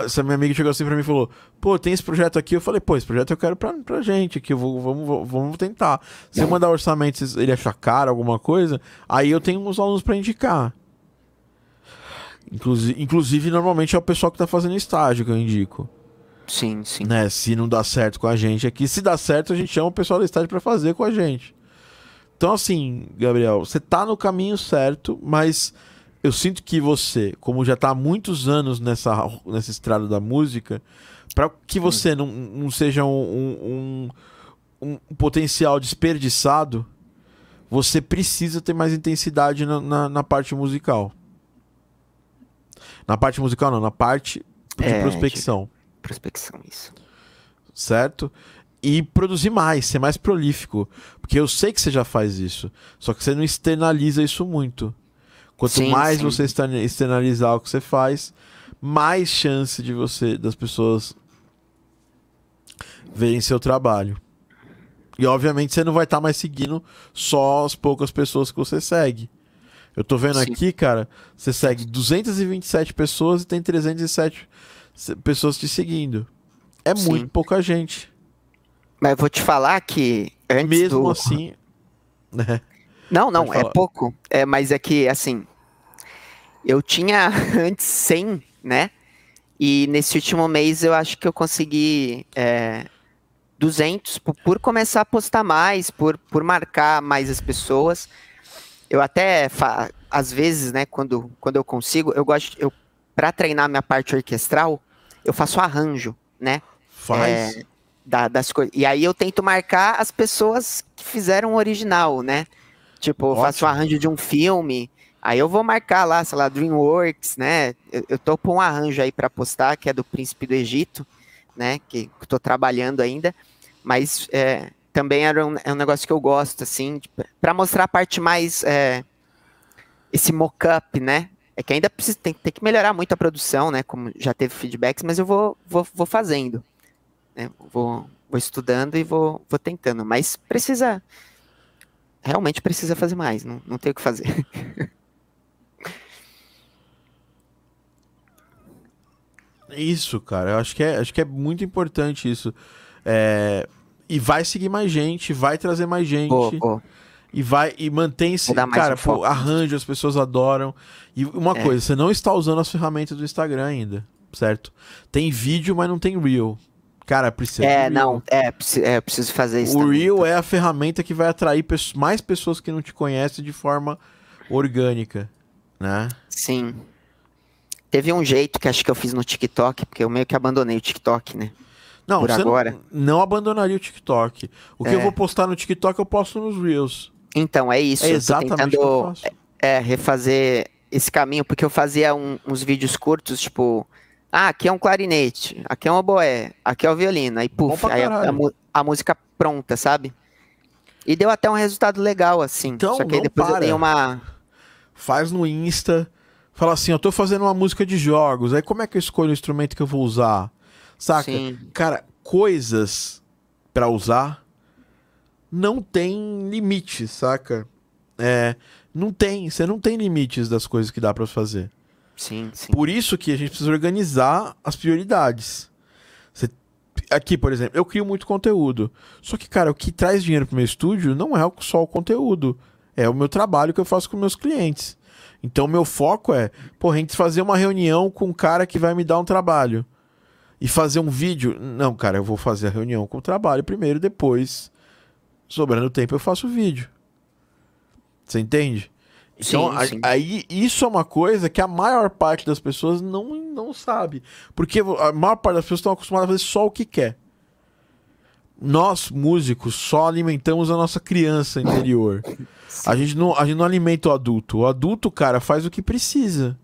essa minha amiga chegou assim pra mim e falou: Pô, tem esse projeto aqui. Eu falei: Pô, esse projeto eu quero pra, pra gente aqui. Vou, vamos, vamos tentar. Se eu mandar orçamento ele achar caro, alguma coisa, aí eu tenho uns alunos pra indicar. Inclusive, inclusive, normalmente é o pessoal que tá fazendo estágio que eu indico. Sim, sim. Né? Se não dá certo com a gente aqui, se dá certo, a gente chama o pessoal do estágio para fazer com a gente. Então, assim, Gabriel, você tá no caminho certo, mas eu sinto que você, como já tá há muitos anos nessa, nessa estrada da música, para que você não, não seja um, um, um, um, potencial desperdiçado, você precisa ter mais intensidade na, na, na parte musical. Na parte musical, não, na parte de é, prospecção. De prospecção, isso. Certo? E produzir mais, ser mais prolífico. Porque eu sei que você já faz isso. Só que você não externaliza isso muito. Quanto sim, mais sim. você externalizar o que você faz, mais chance de você, das pessoas verem seu trabalho. E obviamente você não vai estar tá mais seguindo só as poucas pessoas que você segue. Eu tô vendo Sim. aqui, cara, você segue 227 pessoas e tem 307 pessoas te seguindo. É Sim. muito pouca gente. Mas vou te falar que antes Mesmo do... assim... Né? Não, não, é pouco. É, mas é que, assim, eu tinha antes 100, né? E nesse último mês eu acho que eu consegui é, 200 por, por começar a postar mais, por, por marcar mais as pessoas. Eu até, às vezes, né, quando, quando eu consigo, eu gosto, eu, para treinar minha parte orquestral, eu faço arranjo, né? Faz. É, da, das coisas. E aí eu tento marcar as pessoas que fizeram o original, né? Tipo, eu faço o arranjo de um filme, aí eu vou marcar lá, sei lá, DreamWorks, né? Eu, eu tô com um arranjo aí para postar, que é do Príncipe do Egito, né? Que, que tô trabalhando ainda. Mas é, também era um, é um negócio que eu gosto, assim, para mostrar a parte mais. É, esse mock-up, né? É que ainda precisa, tem, tem, que melhorar muito a produção, né? Como já teve feedbacks, mas eu vou, vou, vou fazendo. Né? Vou, vou estudando e vou, vou tentando. Mas precisa. Realmente precisa fazer mais, não, não tem o que fazer. Isso, cara. Eu acho que é, acho que é muito importante isso. É, e vai seguir mais gente, vai trazer mais gente. Oh, oh. E vai e mantém-se, cara, um pô, arranjo, as pessoas adoram. E uma é. coisa, você não está usando as ferramentas do Instagram ainda, certo? Tem vídeo, mas não tem Reel. Cara, precisa. É, não, é, é, preciso fazer isso. O também, Reel então. é a ferramenta que vai atrair mais pessoas que não te conhecem de forma orgânica, né? Sim. Teve um jeito que acho que eu fiz no TikTok, porque eu meio que abandonei o TikTok, né? Não, por agora. Não, não, abandonaria o TikTok. O que é. eu vou postar no TikTok, eu posto nos Reels. Então, é isso. É exatamente tentando, é, refazer esse caminho, porque eu fazia um, uns vídeos curtos, tipo, ah, aqui é um clarinete, aqui é um oboé, aqui é o violino, aí puf, aí a, a, a, música pronta, sabe? E deu até um resultado legal, assim. Então, Só que aí depois para. eu dei uma. Faz no Insta, fala assim, eu tô fazendo uma música de jogos, aí como é que eu escolho o instrumento que eu vou usar? Saca? Sim. Cara, coisas para usar não tem limites, saca? É, não tem, você não tem limites das coisas que dá para fazer. Sim, sim. Por isso que a gente precisa organizar as prioridades. Você, aqui, por exemplo, eu crio muito conteúdo. Só que, cara, o que traz dinheiro pro meu estúdio não é só o conteúdo. É o meu trabalho que eu faço com meus clientes. Então, meu foco é, porra, a gente fazer uma reunião com um cara que vai me dar um trabalho e fazer um vídeo. Não, cara, eu vou fazer a reunião com o trabalho primeiro, depois, sobrando tempo, eu faço o vídeo. Você entende? Então, Sim, sim. aí isso é uma coisa que a maior parte das pessoas não, não sabe. Porque a maior parte das pessoas estão acostumadas a fazer só o que quer. Nós, músicos, só alimentamos a nossa criança interior. A gente, não, a gente não alimenta o adulto. O adulto, cara, faz o que precisa.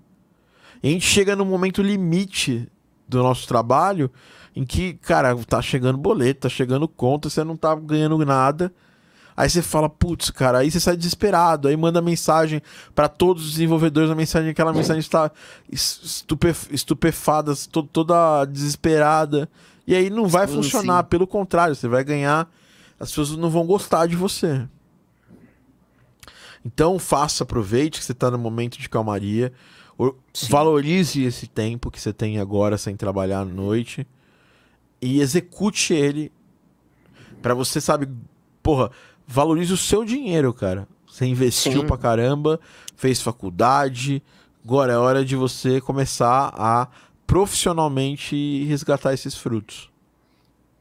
E a gente chega no momento limite do nosso trabalho em que, cara, tá chegando boleto, tá chegando conta, você não tá ganhando nada. Aí você fala, putz, cara, aí você sai desesperado, aí manda mensagem para todos os desenvolvedores, a mensagem, aquela mensagem está estupe, estupefada, to, toda desesperada. E aí não vai Sim, funcionar, pelo contrário, você vai ganhar, as pessoas não vão gostar de você. Então faça, aproveite que você tá no momento de calmaria, Sim. valorize esse tempo que você tem agora sem trabalhar à noite e execute ele para você, sabe, porra, valorize o seu dinheiro, cara. Você investiu Sim. pra caramba, fez faculdade, agora é hora de você começar a profissionalmente resgatar esses frutos.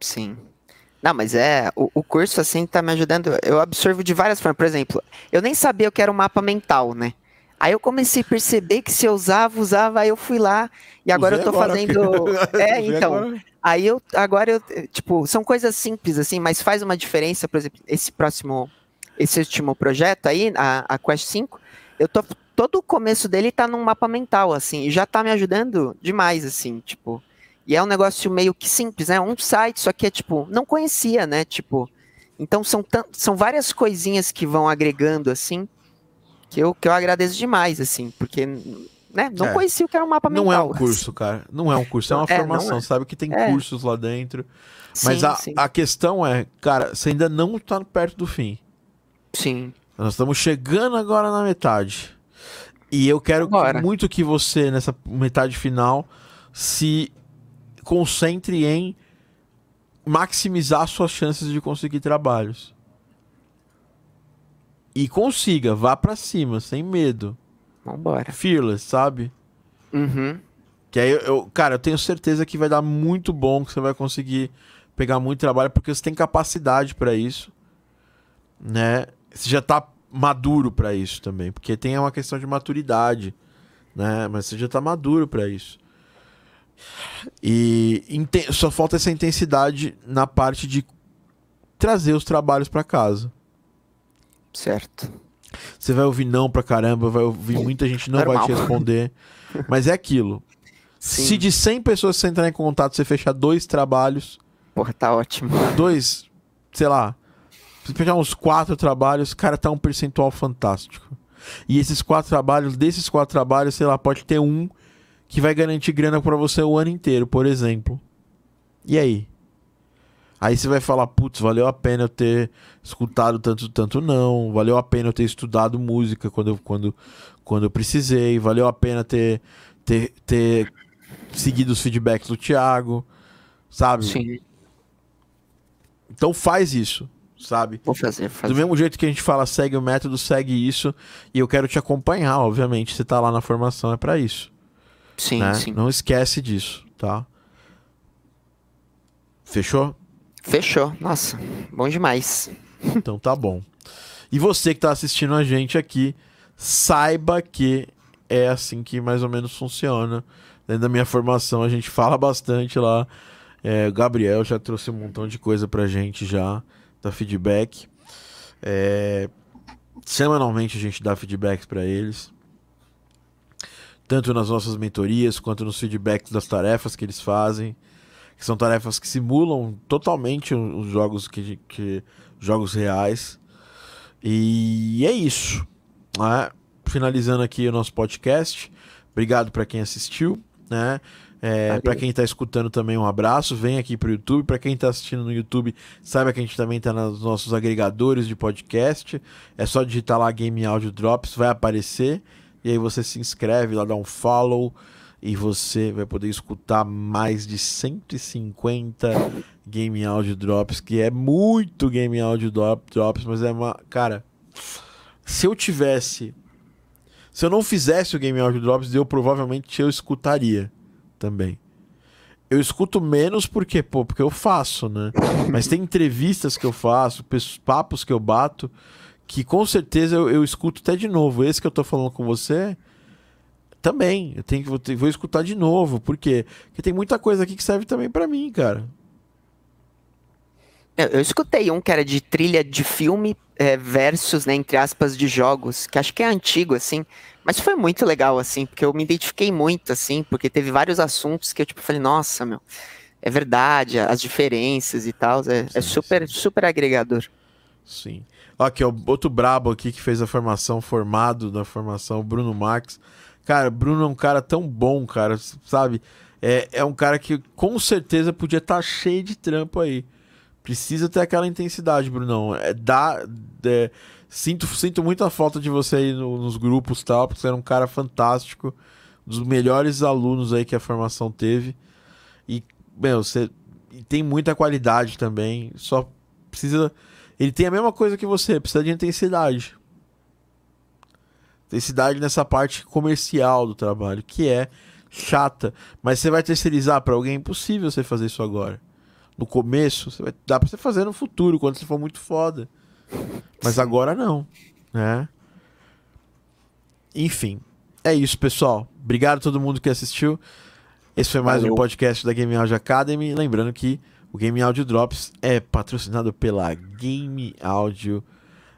Sim. Não, mas é. O, o curso, assim, tá me ajudando. Eu absorvo de várias formas. Por exemplo, eu nem sabia o que era um mapa mental, né? Aí eu comecei a perceber que se eu usava, usava, aí eu fui lá e agora Usei eu tô agora, fazendo. porque- É, Usei então. agora. Aí eu agora eu, tipo, são coisas simples assim, mas faz uma diferença, por exemplo, esse próximo esse último projeto aí, a, a Quest 5, eu tô todo o começo dele tá num mapa mental assim, e já tá me ajudando demais assim, tipo. E é um negócio meio que simples, né? Um site, só que é tipo, não conhecia, né? Tipo, então são são várias coisinhas que vão agregando assim, que eu que eu agradeço demais assim, porque né, não É. conhecia o que era um mapa mental. Não é um curso, cara. Não é um curso, é uma É, formação. é. Sabe que tem É. cursos lá dentro. Mas Sim, a, sim, a questão é, cara, você ainda não tá perto do fim. sim. Nós estamos chegando agora na metade. E eu quero muito que você, nessa metade final, se concentre em maximizar suas chances de conseguir trabalhos. E consiga, vá pra cima, sem medo. Vambora. Fearless, sabe? Uhum. Que aí, eu, eu- cara, eu tenho certeza que vai dar muito bom, que você vai conseguir pegar muito trabalho, porque você tem capacidade pra isso, né? Você já tá maduro pra isso também, porque tem uma questão de maturidade, né? Mas você já tá maduro pra isso. E só falta essa intensidade na parte de trazer os trabalhos pra casa. Certo. Você vai ouvir não pra caramba, vai ouvir muita gente não vai Normal. te responder. Mas é aquilo. Sim. Se de 100 pessoas você entrar em contato, você fechar dois trabalhos, Porra, tá ótimo. dois, sei lá, se pegar uns quatro trabalhos, cara, tá um percentual fantástico. E esses quatro trabalhos, desses quatro trabalhos, sei lá, pode ter um que vai garantir grana pra você o ano inteiro, por exemplo. E aí? Aí você vai falar, putz, valeu a pena eu ter escutado tanto, tanto não, valeu a pena eu ter estudado música quando eu, quando, quando eu precisei, valeu a pena ter, ter, ter seguido os feedbacks do Thiago, sabe? Sim. Então faz isso, sabe? Vou fazer, vou Do fazer. mesmo jeito que a gente fala, segue o método, segue isso, e eu quero te acompanhar, obviamente, você tá lá na formação é pra isso, Sim, né? sim. Não esquece disso, tá? Fechou? Fechou. Nossa, bom demais. Então tá bom. E você que tá assistindo a gente aqui, saiba que é assim que mais ou menos funciona. Dentro da minha formação, a gente fala bastante lá. É, o Gabriel já trouxe um montão de coisa pra gente já, dá feedback. É, semanalmente a gente dá feedbacks pra eles. Tanto nas nossas mentorias, quanto nos feedbacks das tarefas que eles fazem. Que são tarefas que simulam totalmente os jogos que, que jogos reais. E é isso. né? Finalizando aqui o nosso podcast. Obrigado para quem assistiu, né? É, para quem está escutando também um abraço, vem aqui para o YouTube. Para quem está assistindo no YouTube, saiba que a gente também está nos nossos agregadores de podcast. É só digitar lá Game Audio Drops, vai aparecer. E aí você se inscreve lá, dá um follow e você vai poder escutar mais de 150 Game Audio Drops, que é muito Game Audio Drop- Drops, mas é uma. Cara, se eu tivesse. Se eu não fizesse o Game Audio Drops, eu provavelmente eu escutaria também. Eu escuto menos porque, pô, porque eu faço, né? Mas tem entrevistas que eu faço, papos que eu bato, que com certeza eu, eu, escuto até de novo. Esse que eu tô falando com você, também. Eu tenho que vou, vou escutar de novo. Por quê? Porque tem muita coisa aqui que serve também para mim, cara. Eu, eu, escutei um que era de trilha de filme é, versus, né, entre aspas, de jogos, que acho que é antigo, assim. Mas foi muito legal, assim, porque eu me identifiquei muito, assim, porque teve vários assuntos que eu, tipo, falei, nossa, meu, é verdade, as diferenças e tal, é, é super, super agregador. Sim. Aqui, ó, outro brabo aqui que fez a formação, formado na formação, Bruno Marques. Cara, Bruno é um cara tão bom, cara, sabe? É, é um cara que com certeza podia estar tá cheio de trampo aí. Precisa ter aquela intensidade, Brunão. É, dá, é, sinto, sinto muita falta de você aí no, nos grupos tal, porque você era um cara fantástico, um dos melhores alunos aí que a formação teve. E, meu, você tem muita qualidade também, só precisa. Ele tem a mesma coisa que você, precisa de intensidade. Intensidade nessa parte comercial do trabalho, que é chata. Mas você vai terceirizar para alguém? É impossível você fazer isso agora no começo, você vai, dá pra você fazer no futuro, quando você for muito foda. Mas agora não, né? Enfim, é isso, pessoal. Obrigado a todo mundo que assistiu. Esse foi mais Valeu. um podcast da Game Audio Academy. Lembrando que o Game Audio Drops é patrocinado pela Game Audio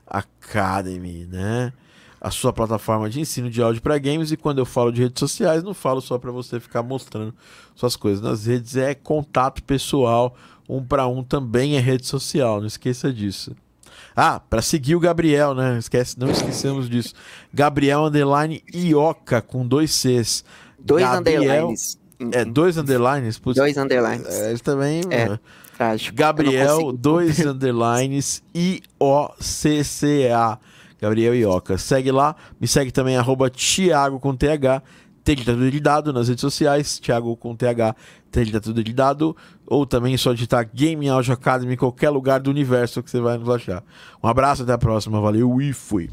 Academy, né? A sua plataforma de ensino de áudio para games. E quando eu falo de redes sociais, não falo só para você ficar mostrando suas coisas nas redes, é contato pessoal, um para um também é rede social, não esqueça disso. Ah, para seguir o Gabriel, né? Esquece, não esquecemos disso. Gabriel underline Ioca com dois Cs. Dois Gabriel, underlines. É, dois underlines? Putz, dois underlines. É, também. É, trágico. Gabriel, dois underlines I-O-C-C-A. Gabriel Ioca. Segue lá, me segue também, arroba Thiago com TH. Tem tudo de dado nas redes sociais, Thiago com TH, tem tudo de dado. Ou também só digitar Game Audio Academy em qualquer lugar do universo que você vai nos achar. Um abraço, até a próxima, valeu e fui.